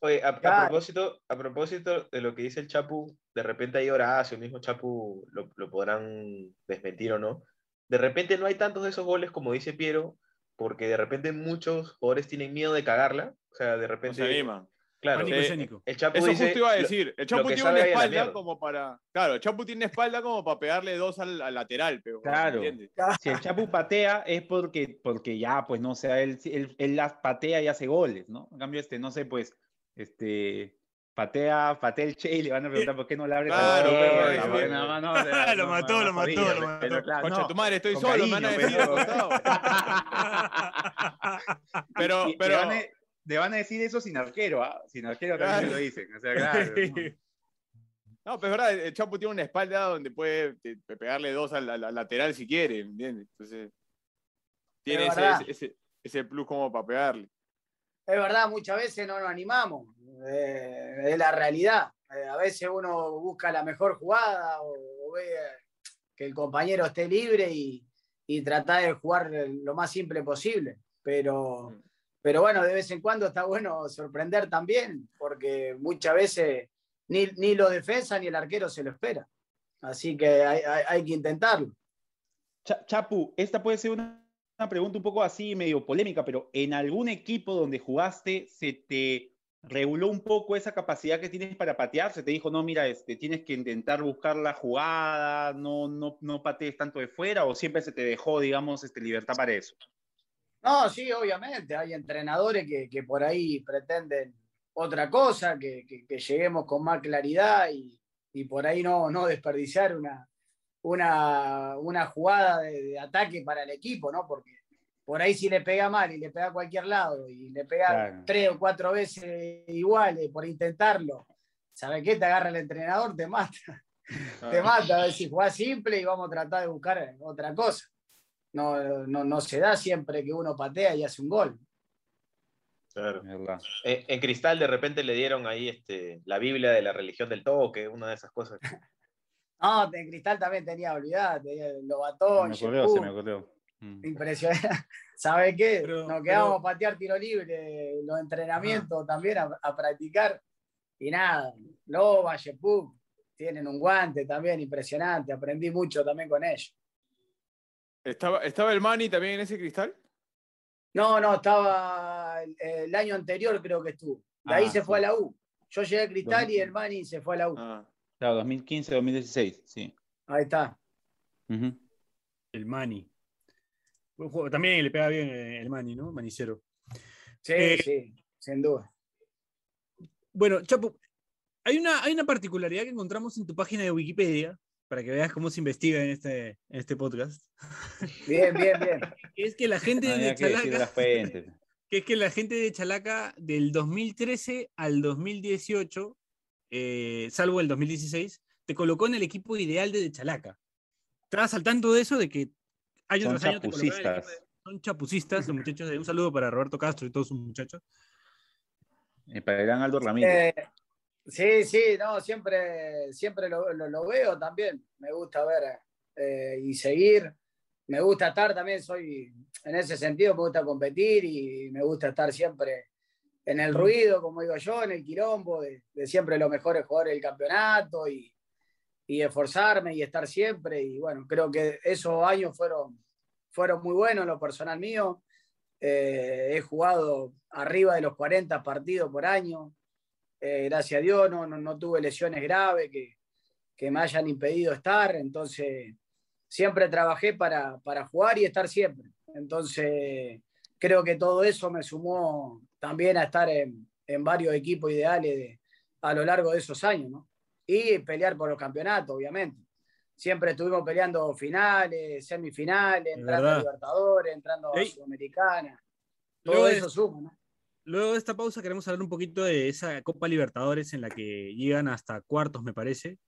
F: Oye, a, propósito, a propósito de lo que dice el Chapu, de repente ahí Horacio, el mismo Chapu, lo, lo podrán desmentir o no. De repente no hay tantos de esos goles como dice Piero, porque de repente muchos jugadores tienen miedo de cagarla. O sea, de
E: No
F: repente.
E: se anima.
F: Claro,
C: Pánico
E: Sí.
C: escénico.
F: el Chapu
E: Eso
F: dice.
E: justo iba a decir. El Chapu tiene una espalda como para. Claro, el Chapu tiene espalda como para pegarle dos al, al lateral, pero.
A: Claro.
E: ¿entiendes? (laughs)
A: Si el Chapu patea es porque, porque ya, pues no sé, él, él, él las patea y hace goles, ¿no? En cambio, este, no sé, pues, este, patea, patea el Che y le van a preguntar por qué no le abre
E: Claro,
A: la no,
C: Lo mató, lo mató,
A: jodido,
C: lo mató.
A: claro,
E: Concha
A: no,
E: tu madre, estoy solo, me van a decir
A: pero-.
E: Pero, pero.
A: Le van, a, decir eso sin arquero, ¿ah? Sin arquero también
E: Claro.
A: lo dicen. O sea, claro. (laughs) ¿no?
E: No, pero es verdad, el Chapo tiene una espalda donde puede te- te pegarle dos al, al- al lateral si quiere, ¿entiendes? Entonces, tiene
D: Es
E: ese, ese, ese- ese plus como para pegarle.
D: Es verdad, muchas veces no nos animamos. eh, es la realidad. Eh, a veces uno busca la mejor jugada o, o ve que el compañero esté libre y, y trata de jugar lo más simple posible. Pero,
E: Mm.
D: Pero bueno, de vez en cuando está bueno sorprender también, porque muchas veces ni, ni los defensas ni el arquero se lo espera. Así que hay, hay- que intentarlo.
A: Cha- Chapu, esta puede ser una, una pregunta un poco así, medio polémica, pero ¿en algún equipo donde jugaste se te reguló un poco esa capacidad que tienes para patear? Se te dijo, no, mira, este, tienes que intentar buscar la jugada, no, no, no patees tanto de fuera, o siempre se te dejó, digamos, este, libertad para eso?
D: No, sí, obviamente. Hay entrenadores que, que por ahí pretenden otra cosa, que, que- que lleguemos con más claridad y, y por ahí no, no desperdiciar una, una, una jugada de, de ataque para el equipo, ¿no? Porque por ahí si le pega mal y le pega a cualquier lado y le pega
A: Claro.
D: tres o cuatro veces iguales por intentarlo, ¿sabe qué? Te agarra el entrenador, te mata (laughs) te mata. A ver si jugás simple y vamos a tratar de buscar otra cosa. No, no, no se da siempre que uno patea y hace un gol.
F: Claro.
A: ¿Verdad?
F: En, Cristal de repente le dieron ahí este, la Biblia de la religión del toque, una de esas cosas.
D: No, en Cristal también tenía, olvidate, tenía el
A: Se
D: Lobatón,
A: me ocurrió, se me ocurrió. Mm.
D: Impresionante. (laughs) ¿Sabe qué?
C: Pero-
D: Nos quedamos
C: pero-
D: a patear tiro libre, los entrenamientos también a, a practicar. Y nada, Loba, Shepú, tienen un guante también impresionante. Aprendí mucho también con ellos.
E: ¿Estaba, ¿Estaba el Mani también en ese cristal?
D: No, no, estaba el, el año anterior creo que estuvo. De ahí
A: Ah,
D: se fue a la U. Yo llegué a Cristal y
A: 2000.
D: el Mani se fue a la U.
E: Ah,
A: Claro, 2015, 2016, sí.
D: Ahí está.
A: Ujú.
C: El Mani. Buen juego. También le pega bien eh, el Mani, ¿no? Manicero.
D: Sí,
C: Eh,
D: sí, sin duda.
C: Bueno, Chapo, hay una, hay una particularidad que encontramos en tu página de Wikipedia, para que veas cómo se investiga en este, en este podcast, (laughs)
D: Bien, bien, bien.
C: que es que la gente
A: No
C: de
A: que
C: Chalaca, (laughs) que es que la gente de Chalaca del 2013 al 2018, eh, salvo el 2016, te colocó en el equipo ideal de Chalaca. ¿Estabas al tanto de eso? De que año
A: Son
C: tras año te colocaban en el equipo
A: chapucistas.
C: de- Son chapucistas, los muchachos. de- Un saludo para Roberto Castro y todos sus muchachos.
A: Eh, Para el gran Aldo Ramírez.
D: Eh, sí, sí, no, siempre, siempre lo, lo- veo también. Me gusta ver eh, y seguir. Me gusta estar también, soy, en ese sentido, me gusta competir y me gusta estar siempre en el ruido, como digo yo, en el quilombo, de, de siempre los mejores jugadores del campeonato y, y esforzarme y estar siempre. Y bueno, creo que esos años fueron, fueron muy buenos en lo personal mío. Eh, he jugado arriba de los 40 partidos por año. Eh, gracias a Dios no, no, no tuve lesiones graves que, que me hayan impedido estar. Entonces, siempre trabajé para, para jugar y estar siempre. Entonces, creo que todo eso me sumó también a estar en, en varios equipos ideales de- a lo largo de esos años. ¿no? Y pelear por los campeonatos, obviamente. Siempre estuvimos peleando finales, semifinales,
C: Es
D: entrando a. Libertadores, entrando a. Sudamericana. Todo eso suma, ¿no?
C: Luego de esta pausa queremos hablar un poquito de esa Copa Libertadores en la que llegan hasta cuartos, me parece,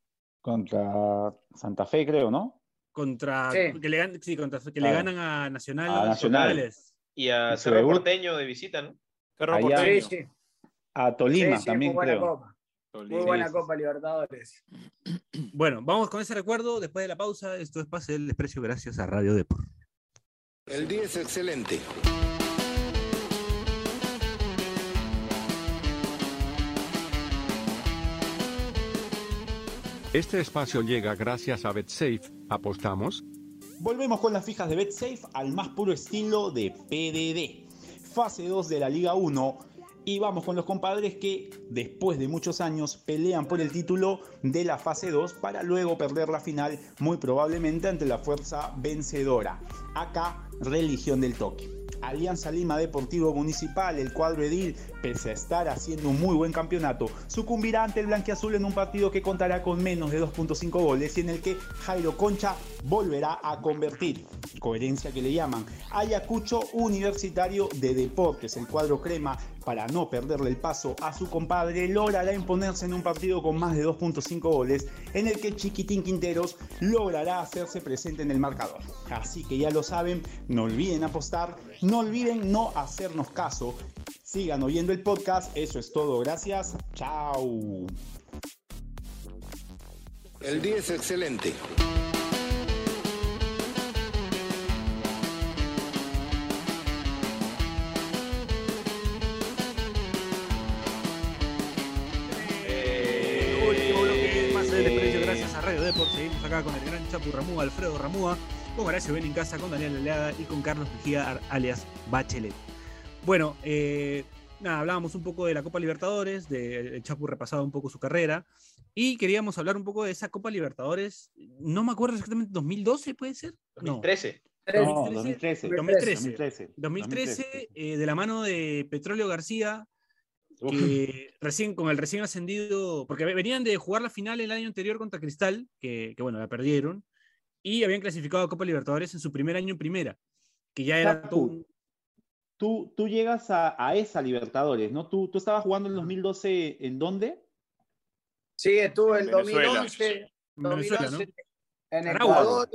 A: Contra Santa Fe, creo, ¿no?
C: contra
D: Sí.
C: que le, gan- sí, contra- que le
A: Claro.
C: ganan a Nacional.
A: A Nacional.
F: Y a
A: su
F: Cerro. Porteño de visita, ¿no?
E: Cerro
A: Allá-
E: Porteño.
D: Sí, sí.
A: A Tolima
D: Sí, sí,
A: también,
D: muy buena
A: creo.
D: copa.
E: Tolima.
D: Muy buena Copa Libertadores.
C: Bueno, vamos con ese recuerdo después de la pausa. Esto es Pase del Desprecio gracias a Radio Deport.
G: El día es excelente.
H: Este espacio llega gracias a BetSafe. ¿Apostamos?
A: Volvemos con las fijas de BetSafe al más puro estilo de PDD. Fase 2 de la Liga 1. Y vamos con los compadres que, después de muchos años, pelean por el título de la fase 2 para luego perder la final, muy probablemente ante la fuerza vencedora. Acá, religión del toque. Alianza Lima Deportivo Municipal, el cuadro Edil, pese a estar haciendo un muy buen campeonato, sucumbirá ante el blanquiazul en un partido que contará con menos de 2.5 goles y en el que Jairo Concha volverá a convertir. Coherencia que le llaman. Ayacucho Universitario de Deportes, el cuadro crema, para no perderle el paso a su compadre, logrará imponerse en un partido con más de 2.5 goles, en el que Chiquitín Quinteros logrará hacerse presente en el marcador. Así que ya lo saben, no olviden apostar, no olviden no hacernos caso. Sigan oyendo el podcast, eso es todo, gracias, chao.
G: El día es excelente.
C: Deport. Seguimos acá con el gran Chapu Ramúa, Alfredo Ramúa, con Horacio Ben en casa, con Daniel Aleada y con Carlos Mejía, alias Bachelet. Bueno, eh, nada, hablábamos un poco de la Copa Libertadores, de el Chapu repasaba un poco su carrera y queríamos hablar un poco de esa Copa Libertadores. No me acuerdo exactamente, ¿2012 puede ser? No.
F: 2013.
A: No,
C: 2013.
A: 2013.
C: 2013. 2013, eh, de la mano de Petróleo García, que recién con el recién ascendido, porque venían de jugar la final el año anterior contra Cristal, que, que, bueno, la perdieron, y habían clasificado a Copa Libertadores en su primer año en primera, que ya era
A: Chapu,
C: todo
A: Tú, tú llegas a, a esa Libertadores, ¿no? ¿Tú, tú estabas jugando en el 2012 en dónde?
D: Sí, estuve en
E: En Venezuela.
D: 2011,
C: en Venezuela,
D: 2011
C: ¿no?
D: en
C: Aragua.
D: Ecuador,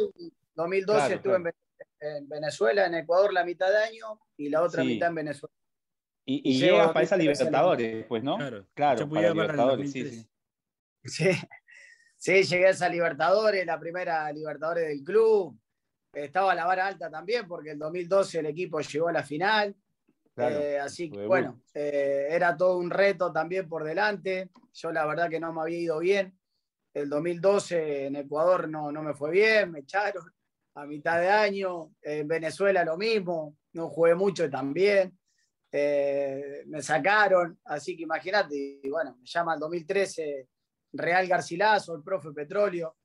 D: 2012
A: Claro,
D: estuve en
A: claro.
D: Ve- en Venezuela, en Ecuador la mitad de año y la otra
A: Sí.
D: mitad en Venezuela.
A: Y, y
D: Llego
A: llegas para esa
D: 2013
A: Libertadores, pues, ¿no?
C: Claro,
A: Claro, para Libertadores, sí,
C: 2013.
A: sí.
D: Sí, (laughs) sí, llegué a esa Libertadores, la primera Libertadores del club. Estaba la vara alta también porque el 2012 el equipo llegó a la final.
A: Claro,
D: Eh, así que bueno, eh, era todo un reto también por delante. Yo la verdad que no me había ido bien. El 2012 en Ecuador no, no me fue bien, me echaron a mitad de año. En Venezuela lo mismo, no jugué mucho también. Eh, me sacaron, así que imagínate, y bueno, me llama el 2013 Real Garcilaso, el profe Petróleo,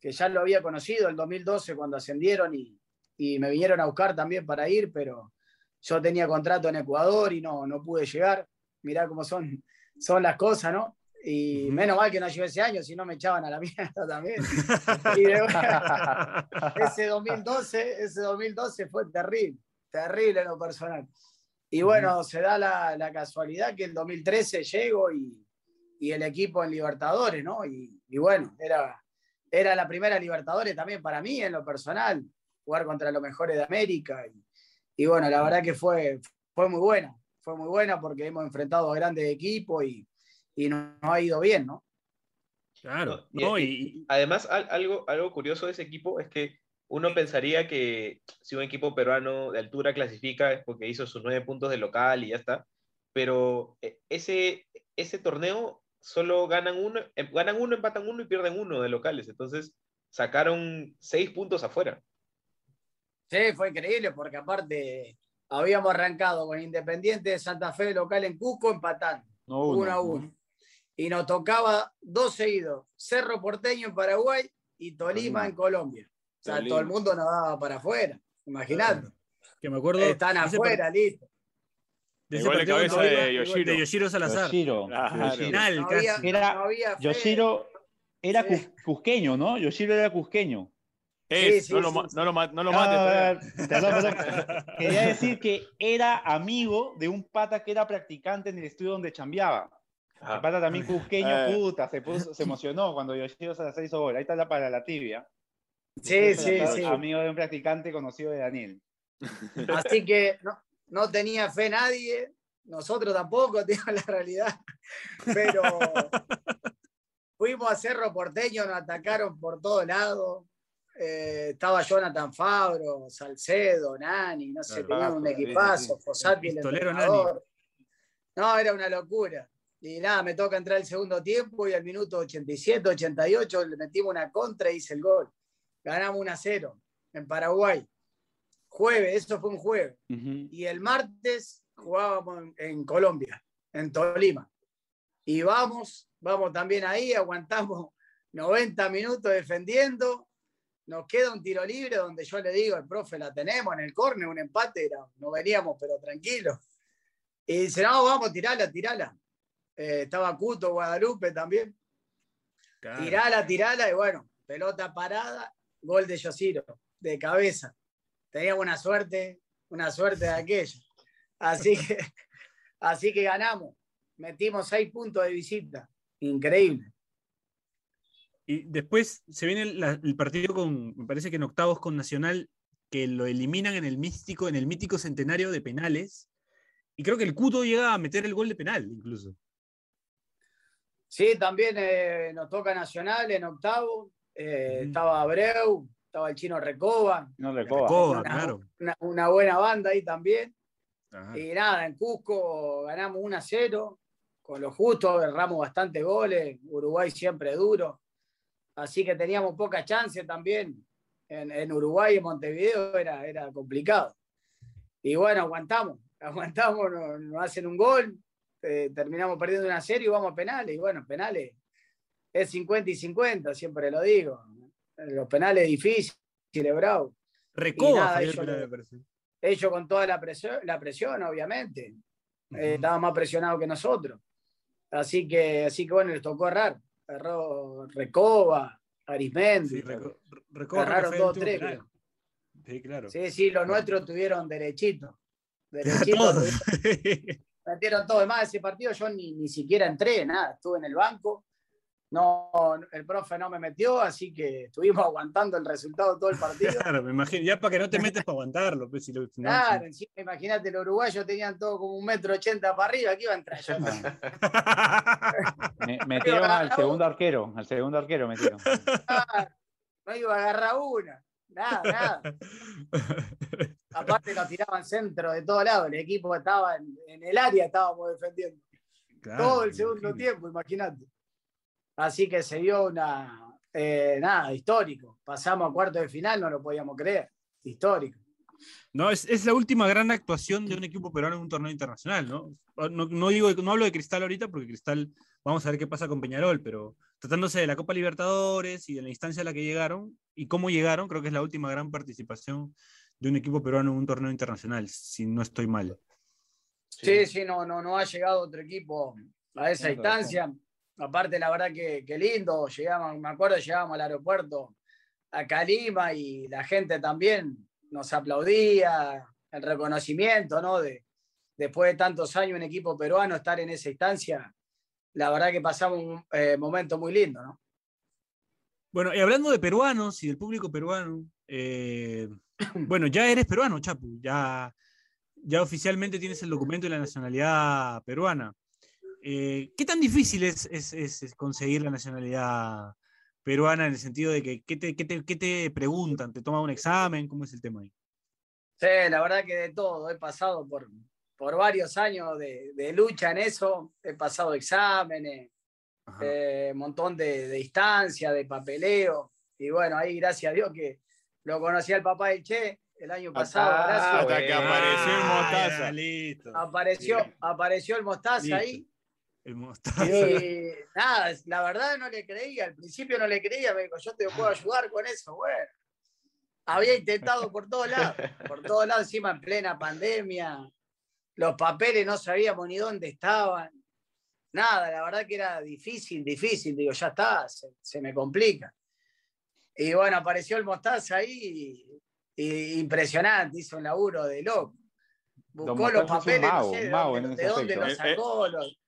D: que ya lo había conocido el 2012 cuando ascendieron y, y me vinieron a buscar también para ir, pero yo tenía contrato en Ecuador y no, no pude llegar. Mirá cómo son, son las cosas, ¿no? Y menos mal que no llegué ese año, si no me echaban a la (laughs) mierda también. Y de- (laughs) ese 2012, ese 2012 fue terrible, terrible en lo personal. Y bueno, se da la, la casualidad que el 2013 llego y, y el equipo en Libertadores, ¿no? Y, y bueno, era, era la primera Libertadores también para mí en lo personal, jugar contra los mejores de América. Y, y bueno, la verdad que fue, fue muy buena, fue muy buena porque hemos enfrentado a grandes equipos y, y nos ha ido bien, ¿no?
C: Claro,
F: No, y-
C: no,
F: y-
C: y,
F: Además, al- algo, algo curioso de ese equipo es que uno pensaría que si un equipo peruano de altura clasifica es porque hizo sus nueve puntos de local y ya está. Pero eh, ese, ese torneo solo ganan uno, em- ganan uno, empatan uno y pierden uno de locales. Entonces sacaron seis puntos afuera.
D: Sí, fue increíble porque aparte habíamos arrancado con Independiente de Santa Fe local en Cusco empatando,
A: No,
D: uno
A: uno,
D: a uno. Y nos tocaba dos seguidos, Cerro Porteño en Paraguay y Tolima
A: Tolima.
D: en Colombia. Sea, todo el mundo nos daba para afuera, imagínate.
C: que me acuerdo.
D: Están afuera, listo.
C: de partido
E: cabeza de Yoshiro.
C: de Yoshiro Salazar.
A: Yoshiro.
E: Claro.
A: Yoshiro.
C: Final,
D: No había,
C: casi.
A: Era-
D: no había fe.
A: Yoshiro era
D: Sí.
A: cus- cusqueño, ¿no? Yoshiro era cusqueño.
E: Es,
D: sí,
E: no, lo,
D: sí,
E: ma-
D: sí.
E: no lo ma- no lo
A: Ah,
E: mates. (laughs)
A: Quería decir que era amigo de un pata que era practicante en el estudio donde chambeaba. El pata también cusqueño,
E: Eh.
A: puta, se, puso- se emocionó cuando Yoshiro Salazar hizo gol. Ahí está la para la tibia.
D: Sí, sí, sí.
A: Amigo de un practicante conocido de Daniel. (laughs)
D: Así que no, no tenía fe nadie, nosotros tampoco, (laughs) digo la realidad. Pero fuimos a Cerro Porteño, nos atacaron por todos lados. Eh, estaba Jonathan Fabro, Salcedo, Nani, no sé, tenían un
A: sí,
D: equipazo,
A: sí.
D: Fossati, el entrenador. No, era una locura. Y nada, me toca entrar el segundo tiempo y al minuto 87, 88 le metimos una contra y hice el gol. Ganamos 1 a 0 en Paraguay. Jueves, eso fue un jueves. Y el martes jugábamos en, en Colombia, en Tolima. Y vamos, vamos también ahí, aguantamos (laughs) 90 minutos defendiendo. nos queda un tiro libre donde yo le digo, el profe, la tenemos en el córner, un empate, era, no veníamos, pero tranquilo. Y dice, no, vamos, tirala, tirala. Eh, estaba Cuto, Guadalupe también.
C: Claro.
D: Tirala, tirala, y bueno, pelota parada, gol de Yosiro, de cabeza. Teníamos una suerte, una suerte de aquello. Así que, (laughs) así que ganamos. Metimos seis puntos de visita. Increíble.
C: Y después se viene el partido con, me parece que en octavos con Nacional, que lo eliminan en el místico, en el mítico centenario de penales. Y creo que el Cuto llega a meter el gol de penal, incluso.
D: Sí, también eh, nos toca Nacional en octavo. Eh. Estaba Abreu, estaba el chino Recoba.
A: No recoba.
C: Recoba,
D: Una-
C: claro.
D: Una, una buena banda ahí también.
C: Ajá.
D: Y nada, en Cusco ganamos 1 a 0, con lo justo, erramos bastante goles, Uruguay siempre duro, así que teníamos poca chance también. En, en Uruguay y Montevideo era, era complicado. Y bueno, aguantamos, (laughs) aguantamos, nos, nos hacen un gol, eh, terminamos perdiendo una serie y vamos a penales. Y bueno, penales es 50 y 50, siempre lo digo. Los penales difíciles, bravo.
C: Recoba
D: ellos ellos con toda la presión, la presión obviamente. Eh, estaban más presionados que nosotros. Así que, así que bueno, les tocó errar. Erró Recoba, Arismendi.
C: Sí, Reco- Recoba
D: Erraron dos, tres, creo.
C: Sí, claro.
D: Sí, sí, los nuestros tuvieron derechito. (laughs) Derechito. (laughs) Metieron todo. Además, ese partido yo ni, ni siquiera entré, nada. Estuve en el banco. No, el profe no me metió, así que estuvimos (laughs) aguantando el resultado todo el partido.
C: Claro, me imagino. Ya para que no te metes para aguantarlo. Pues, si lo- si no-
D: Claro, encima, imagínate, los uruguayos tenían todo como un metro ochenta para arriba, aquí iba a entrar yo. (laughs)
A: Me- metieron al segundo arquero, al segundo arquero metieron.
D: No iba a agarrar una. Nada, nada. Aparte nos tiraban centro de todos lados. El equipo estaba en, en el área, estábamos defendiendo.
C: Claro,
D: todo el segundo tiempo, imagínate. Así que se dio una, eh, nada, histórico. Pasamos a cuarto de final, no lo podíamos creer. Histórico.
C: No, es, es la última gran actuación de un equipo peruano en un torneo internacional, ¿no? No, no digo, no hablo de Cristal ahorita porque Cristal, vamos a ver qué pasa con Peñarol, pero tratándose de la Copa Libertadores y de la instancia a la que llegaron y cómo llegaron, creo que es la última gran participación de un equipo peruano en un torneo internacional, si no estoy mal.
D: Sí, sí, no, no, no ha llegado otro equipo a esa
A: razón.
D: Aparte, la verdad que, que lindo. Llegamos, me acuerdo, llegábamos al aeropuerto a Calima y la gente también nos aplaudía, el reconocimiento, ¿no? De, después de tantos años un equipo peruano estar en esa instancia, la verdad que pasamos un eh, momento muy lindo, ¿no?
C: Bueno, y hablando de peruanos y del público peruano, eh, (coughs) bueno, ya eres peruano, Chapu, ya, ya oficialmente tienes el documento de la nacionalidad peruana. Eh, ¿Qué tan difícil es, es- es- es conseguir la nacionalidad peruana en el sentido de que qué te, qué te- qué te preguntan? ¿Te toman un examen? ¿Cómo es el tema ahí?
D: Sí, la verdad que de todo. He pasado por, por varios años de, de lucha en eso. He pasado exámenes,
C: Ajá.
D: eh, montón de, de instancias, de papeleo. Y bueno, ahí gracias a Dios que lo conocí al papá del Che el año pasado.
F: Ah,
D: gracias.
E: Hasta que apareció el
C: Ah,
E: mostaza.
C: listo.
D: Apareció, apareció el mostaza
C: Listo.
D: ahí.
C: El mostaza.
D: Y nada, la verdad no le creía. Al principio no le creía. Me dijo, yo te puedo ayudar con eso. Bueno, había intentado por todos lados. Por todos lados, encima en plena pandemia. Los papeles no sabíamos ni dónde estaban. Nada, la verdad que era difícil, difícil. Digo, ya está, se, se me complica. Y bueno, apareció el mostaza ahí. Y, y impresionante, hizo un laburo de loco. Buscó los papeles,
A: mago,
D: no sé de dónde, de dónde los
E: aspecto.
D: sacó, los,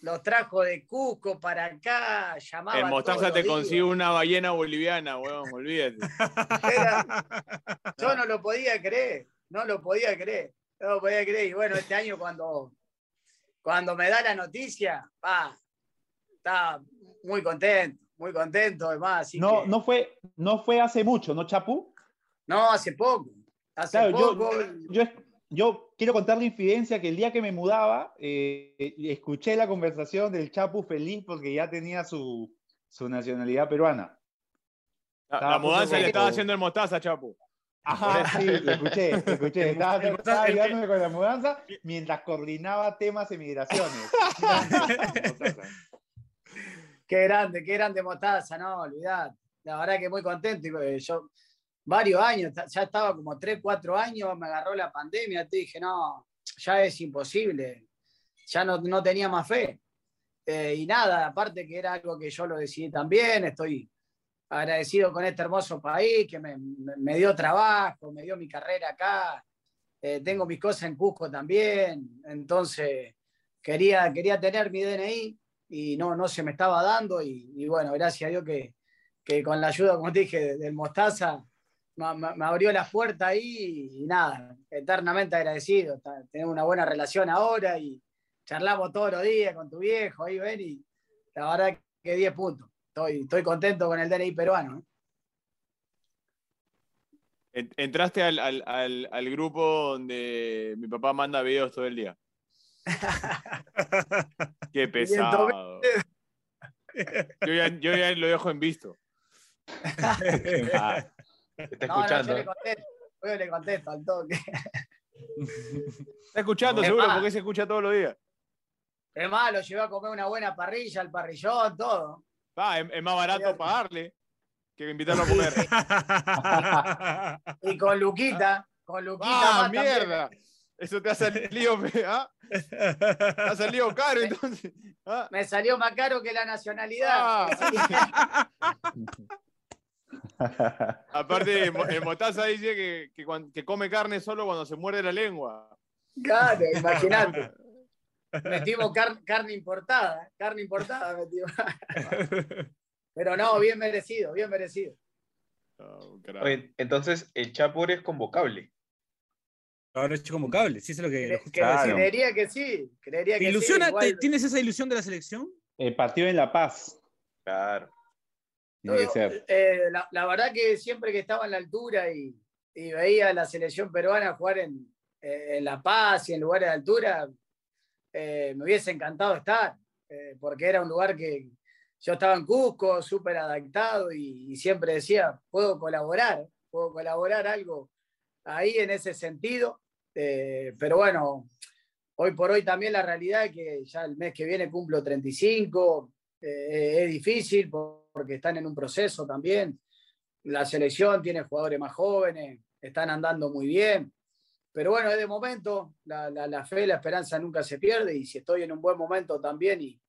D: los trajo de Cusco para acá, llamaba
E: El mostaza te consigue una ballena boliviana, weón, olvídate.
D: Era- (laughs) yo no lo podía creer, no lo podía creer, no lo podía creer. Y bueno, este año cuando, cuando me da la noticia, pa, estaba muy contento, muy contento, además. así
A: No,
D: que-
A: no, fue, no fue hace mucho, ¿no, Chapu?
D: no, hace poco, hace
A: Claro,
D: poco.
A: Yo, yo quiero contar la infidencia que el día que me mudaba, eh, escuché la conversación del Chapu feliz porque ya tenía su, su nacionalidad peruana.
E: La, mudanza le estaba haciendo el mostaza, Chapu.
A: Ajá, sí, lo escuché, lo escuché. Estaba, estaba ayudándome con la mudanza mientras coordinaba temas de migraciones. (laughs)
D: Qué grande, qué grande Mostaza, no, olvidate. la verdad que muy contento. y, eh, Yo varios años, ya estaba como 3, 4 años, me agarró la pandemia, te dije, no, ya es imposible, ya no, no tenía más fe. Eh, y nada, aparte que era algo que yo lo decidí también, estoy agradecido con este hermoso país que me, me- dio trabajo, me dio mi carrera acá, eh, tengo mis cosas en Cusco también, entonces quería, quería tener mi DNI y no, no se me estaba dando y, y bueno, gracias a Dios que, que con la ayuda, como te dije, de- del Mostaza, me, abrió las puertas ahí y, nada, eternamente agradecido. Tenemos una buena relación ahora y charlamos todos los días con tu viejo, ahí ven, y la verdad que 10 puntos. Estoy, estoy contento con el DNI peruano. ¿eh?
E: En- Entraste al, al- al- al grupo donde mi papá manda videos todo el día. (laughs) Qué pesado. Yo ya, yo ya lo dejo en visto. (laughs)
F: Ah, está
D: No, no,
F: escuchando.
D: yo le contesto, yo le contesto al toque.
E: Está escuchando,
D: Es
E: seguro,
D: más.
E: porque se escucha todos los días.
D: Es más, lo llevé a comer una buena parrilla, al parrillón, todo.
E: Ah, es, es más barato pagarle que invitarlo a comer.
D: Y con Luquita, con Luquita
E: ¡Ah,
D: más también.
E: mierda! Eso te ha salido, (laughs) ¿ah? Te ha salido caro, entonces. ¿ah?
D: Me salió más caro que la nacionalidad.
E: Ah. (laughs) Aparte, el Motaza dice que, que, come carne solo cuando se muerde la lengua.
D: Claro, (laughs) imagínate. Metimos car- carne importada, carne importada metimos. Pero no, bien merecido, bien merecido.
E: Oh.
F: Oye, entonces, el Chapo es convocable.
C: Ahora es convocable, sí, eso es lo que.
D: Cre-
A: Claro.
D: Creería que sí, creería
C: ¿Te
D: que
C: ilusiona?
D: sí. igual-
C: ¿Te- ¿Tienes esa ilusión de la selección?
A: El partido en La Paz.
F: Claro.
A: Tiene que ser.
D: eh, la, la verdad que siempre que estaba en la altura y, y veía a la selección peruana jugar en, eh, en La Paz y en lugares de altura, eh, me hubiese encantado estar, eh, porque era un lugar que yo estaba en Cusco, súper adaptado y, y siempre decía, puedo colaborar, puedo colaborar algo ahí en ese sentido. pero bueno, hoy por hoy también la realidad es que ya el mes que viene cumplo 35, eh, es difícil por- porque están en un proceso también. La selección tiene jugadores más jóvenes, están andando muy bien. Pero bueno, es de momento, la, la- la fe, la esperanza nunca se pierde y si estoy en un buen momento también y,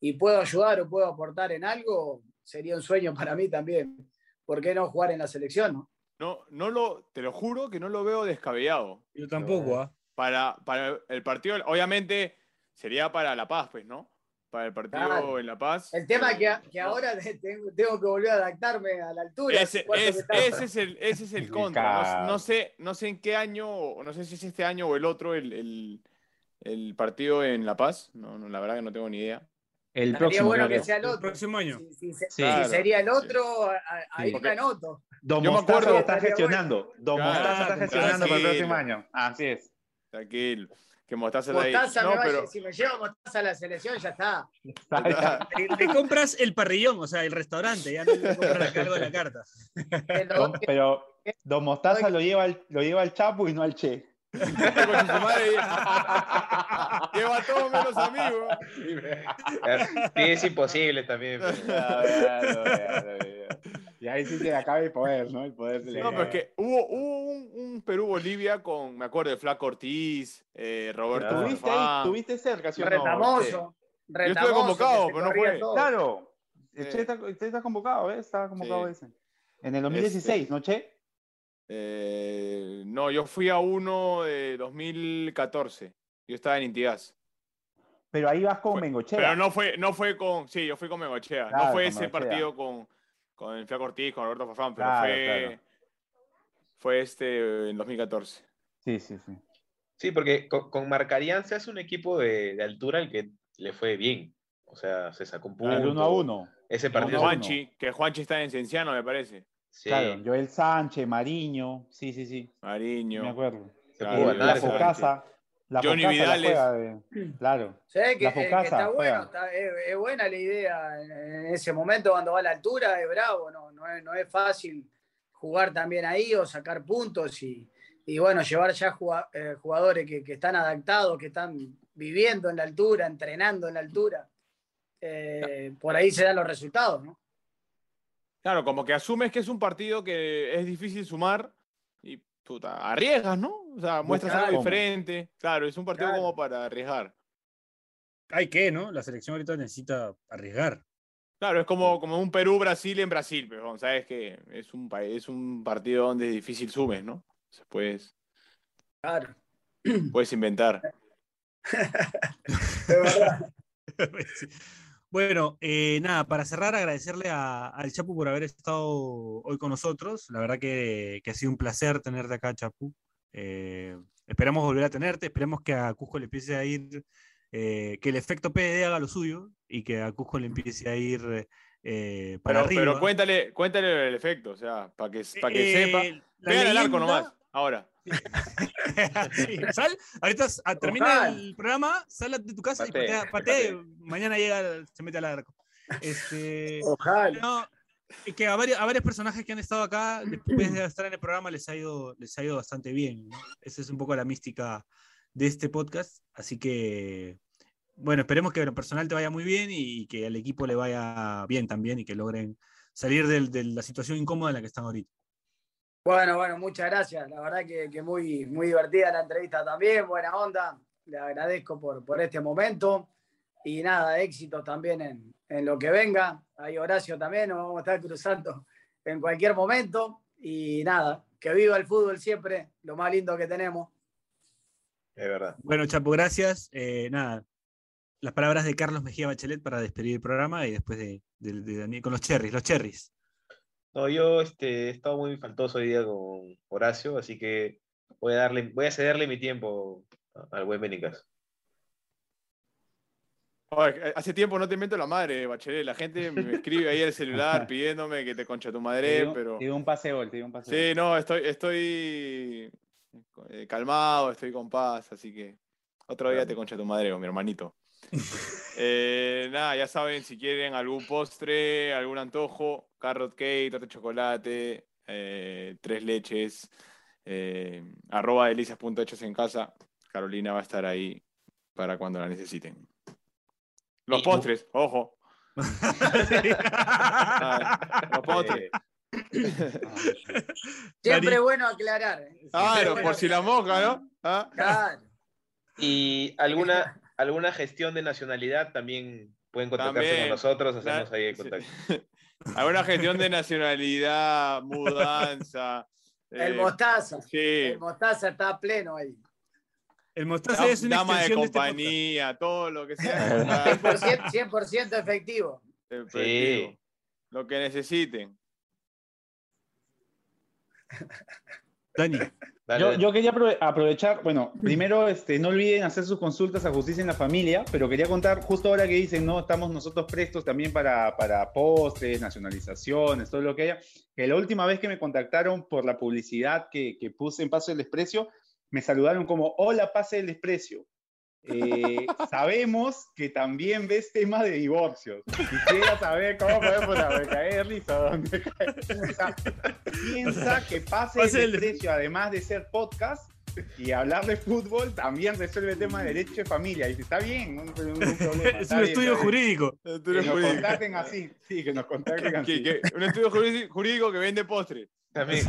D: y puedo ayudar o puedo aportar en algo, sería un sueño para mí también. ¿Por qué no jugar en la selección? no?
E: No, no lo, te lo juro que no lo veo descabellado.
C: Yo tampoco, ¿ah?
E: Para, para el partido, obviamente sería para La Paz, pues, ¿no? Para el partido
D: Claro.
E: en La Paz.
D: El tema es que, que
E: No.
D: ahora (laughs) tengo, tengo que volver a adaptarme a la altura.
E: Ese, es- ese es el, ese es el
A: Sí,
E: contra. No, no sé, no sé en qué año, no sé si es este año o el otro, el, el- el partido en La Paz. No, no, la verdad que no tengo ni idea.
A: El próximo,
D: bueno que sea el
C: El
D: otro.
C: próximo año.
D: Si, si
A: Sí.
D: si
E: Claro,
D: sería el
E: sí.
D: otro, ahí me anoto.
A: Don
E: Yo me acuerdo-
A: lo está gestionando. Don
E: Claro,
A: Mostaza está gestionando para el próximo año. Así es.
E: Tranquilo. Que Mostaza está ahí.
D: Mostaza
E: No,
D: me vaya-
E: pero-
D: si me lleva Mostaza a la selección, ya está.
C: Le, le compras el parrillón, o sea, el restaurante, ya no le compras algo de la carta.
A: Don- pero Don Mostaza lo lleva, al, lo lleva al Chapo y no al Che.
E: Concha su madre, Lleva todo menos amigos.
F: Sí, es imposible también. (laughs) pero-
A: Y ahí sí se le acaba el poder, ¿no? El poder se le
E: No, pero es que hubo, hubo un, un Perú-Bolivia con, me acuerdo, de Flaco Ortiz, eh, Roberto
A: Claro. ¿Tuviste ahí?
E: Farfán.
A: ¿Tuviste cerca, sí o no?
D: Retamoso. Retamoso,
E: convocado,
D: que se
E: pero no fue.
D: todo.
A: Claro. Che está, Che está convocado, ¿eh? Estaba convocado
E: Sí.
A: ese. En el 2016, ¿no, Che?
E: Eh, no, yo fui a uno de 2014. Yo estaba en Intigas.
A: Pero ahí vas con
E: Fue-
A: Bengochea.
E: Pero no fue, no fue con. Sí, yo fui con Megochea.
A: Claro,
E: no fue ese partido con, con el Flaco Ortiz, con Roberto Farfán, pero
A: Claro,
E: fue.
A: claro.
E: Fue este en 2014.
A: Sí, sí, sí.
F: Sí, porque con, con Marcarián se hace un equipo de, de altura al que le fue bien. O sea, se sacó un punto.
A: El uno a uno.
F: Ese
A: Uno
F: partido.
E: Juanchi, que Juanchi está en Cienciano, me parece.
F: Sí,
A: Claro, Joel Sánchez, Mariño. Sí, sí, sí.
E: Mariño.
A: Me acuerdo.
F: se
E: Claro,
F: pudo
A: la
F: ganar.
A: Focasa. La
E: Johnny
A: Focasa la
E: Vidales.
A: juega de- Claro.
D: Sí, que,
A: La
D: eh, que está bueno, está- es, es buena la idea en, ese momento cuando va a la altura, es bravo, no, no, es, no es fácil jugar también ahí o sacar puntos y, y bueno, llevar ya eh, jugadores que, que están adaptados, que están viviendo en la altura, entrenando en la altura, eh, por ahí se dan los resultados, ¿no?
E: Claro, como que asumes que es un partido que es difícil sumar y puta, arriesgas, ¿no? O sea, muestras algo
D: Claro.
E: diferente. Claro, es un partido
D: Claro.
E: como para arriesgar.
C: Hay que, ¿no? La selección ahorita necesita arriesgar.
E: Claro, es como, como un Perú-Brasil en Brasil, pero sabes que es un, es un partido donde es difícil sumes, ¿no? Entonces puedes,
D: Claro. (clears throat)
E: puedes inventar. (laughs)
D: Verdad. (laughs)
C: Bueno, eh, nada, para cerrar, agradecerle a- al Chapu por haber estado hoy con nosotros. La verdad que, que ha sido un placer tenerte acá, Chapu. Eh, esperamos volver a tenerte, esperemos que a Cusco le empiece a ir, eh, que el efecto PD haga lo suyo y que a Cusco le empiece a ir eh, para
E: Pero,
C: arriba.
E: pero cuéntale, cuéntale el efecto, o sea, para que, para que
C: Eh,
E: sepa.
C: la
E: Vean el arco nomás, ahora. (laughs)
C: Sí, sal, ahorita s- a- termina
D: Ojalá.
C: el programa, sal de tu casa y
F: Patea,
C: patea, patea,
F: patea.
C: mañana llega, se mete al arco. Este,
D: Ojalá.
C: no, y que a varios, a varios personajes que han estado acá, después de (clears throat) estar en el programa, les ha ido, les ha ido bastante bien. ¿no? Esa es un poco la mística de este podcast. Así que, bueno, esperemos que en lo personal te vaya muy bien y, que al equipo le vaya bien también y que logren salir del- de la situación incómoda en la que están ahorita.
D: Bueno, bueno, muchas gracias. La verdad que, que muy, muy divertida la entrevista también, buena onda. Le agradezco por, por este momento. Y nada, éxitos también en, en lo que venga. Ahí Horacio también, nos vamos a estar cruzando en cualquier momento. Y nada, que viva el fútbol siempre, lo más lindo que tenemos.
F: Es verdad.
C: Bueno, Chapo, gracias. Eh, nada, las palabras de Carlos Mejía Bachelet para despedir el programa y después de, de- de Daniel, con los cherries, los cherries.
F: No, yo este, he estado muy faltoso hoy día con Horacio, así que voy a darle, voy a cederle mi tiempo al buen Benicas.
E: Oye, hace tiempo no te invento la madre, Bachelet. La gente me escribe ahí el celular (laughs) pidiéndome que te concha tu
A: Te
E: madre,
A: digo-
E: pero.
A: te digo un pase gol, te digo un pase
E: Sí, no, estoy, estoy eh, calmado, estoy con paz, así que otro día te concha tu madre, mi hermanito. (laughs) Eh, nada, ya saben, si quieren algún postre, algún antojo, carrot cake, torta de chocolate, eh, tres leches, eh, arroba delicias.hechos en casa. Carolina va a estar ahí para cuando la necesiten. (laughs) Los postres, ojo. Los postres.
D: Siempre bueno aclarar. Siempre
E: Claro,
D: bueno
E: por si la moja, ¿no? Ah.
D: Claro.
F: Y alguna, alguna gestión de nacionalidad también pueden contactarse
E: También.
F: con nosotros, hacernos
E: Na-
F: ahí el
E: sí.
F: contacto. (laughs)
E: Alguna gestión de nacionalidad, mudanza.
D: El
E: eh,
D: mostaza.
E: Sí,
D: El mostaza está a pleno ahí.
C: El mostaza es una
E: dama de
C: extensión de este
E: compañía, todo lo que sea. (laughs)
D: 100%, 100% efectivo.
E: Efectivo. Lo que necesiten.
C: Dani,
F: Dale,
A: Yo,
F: dale.
A: yo quería aprove- aprovechar, bueno, primero este, no olviden hacer sus consultas a Justicia en la Familia, pero quería contar justo ahora que dicen, no, estamos nosotros prestos también para, para postres, nacionalizaciones, todo lo que haya, que la última vez que me contactaron por la publicidad que, que puse en Paso del Desprecio, me saludaron como, hola, Pase del Desprecio. Eh, (laughs) sabemos que también ves temas de divorcios. Quisiera saber cómo podemos caer risa. ¿dónde cae? O sea, piensa (laughs) que pase,
C: Pase
A: el
C: el-
A: desprecio, además de ser podcast y hablar de fútbol, también resuelve el tema de derecho de familia. Y dice, está bien, no, no- no problema. (laughs)
C: es un
A: bien,
C: estudio jurídico.
A: Que nos contacten así, sí, que nos contacten
E: Que-
A: así.
E: que- un estudio jurídico- jurídico que vende postre.
F: También.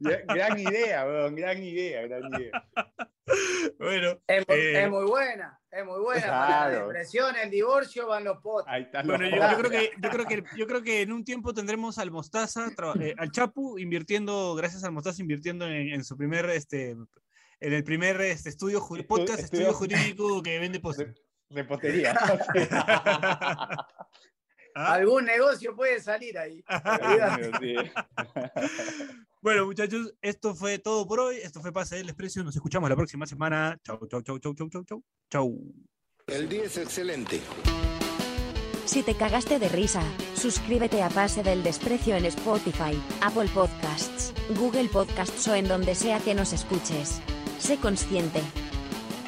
A: Gran- idea, weón, gran idea, gran idea.
C: Bueno,
D: Es, muy-
C: Eh,
D: es muy buena, es muy buena. Para la
A: Claro.
D: depresión, el divorcio, van los potes.
A: Ahí está.
C: bueno
A: los
C: yo, yo creo que, yo, creo que, yo creo que en un tiempo tendremos al Mostaza, eh, al Chapu, invirtiendo, gracias al Mostaza, invirtiendo en, en su primer, este, en el primer este, estudio,
A: Estu-
C: podcast,
A: estudio-
C: estudio jurídico que vende postres.
A: Repostería. (laughs) (laughs)
C: Ah,
D: Algún negocio puede salir ahí. (laughs) (laughs)
C: Bueno, muchachos, esto fue todo por hoy. Esto fue Pase del Desprecio. Nos escuchamos la próxima semana. Chau, chau, chau, chau, chau, chau, chau. Chau.
G: El día es excelente.
B: Si te cagaste de risa, suscríbete a Pase del Desprecio en Spotify, Apple Podcasts, Google Podcasts o en donde sea que nos escuches. Sé consciente.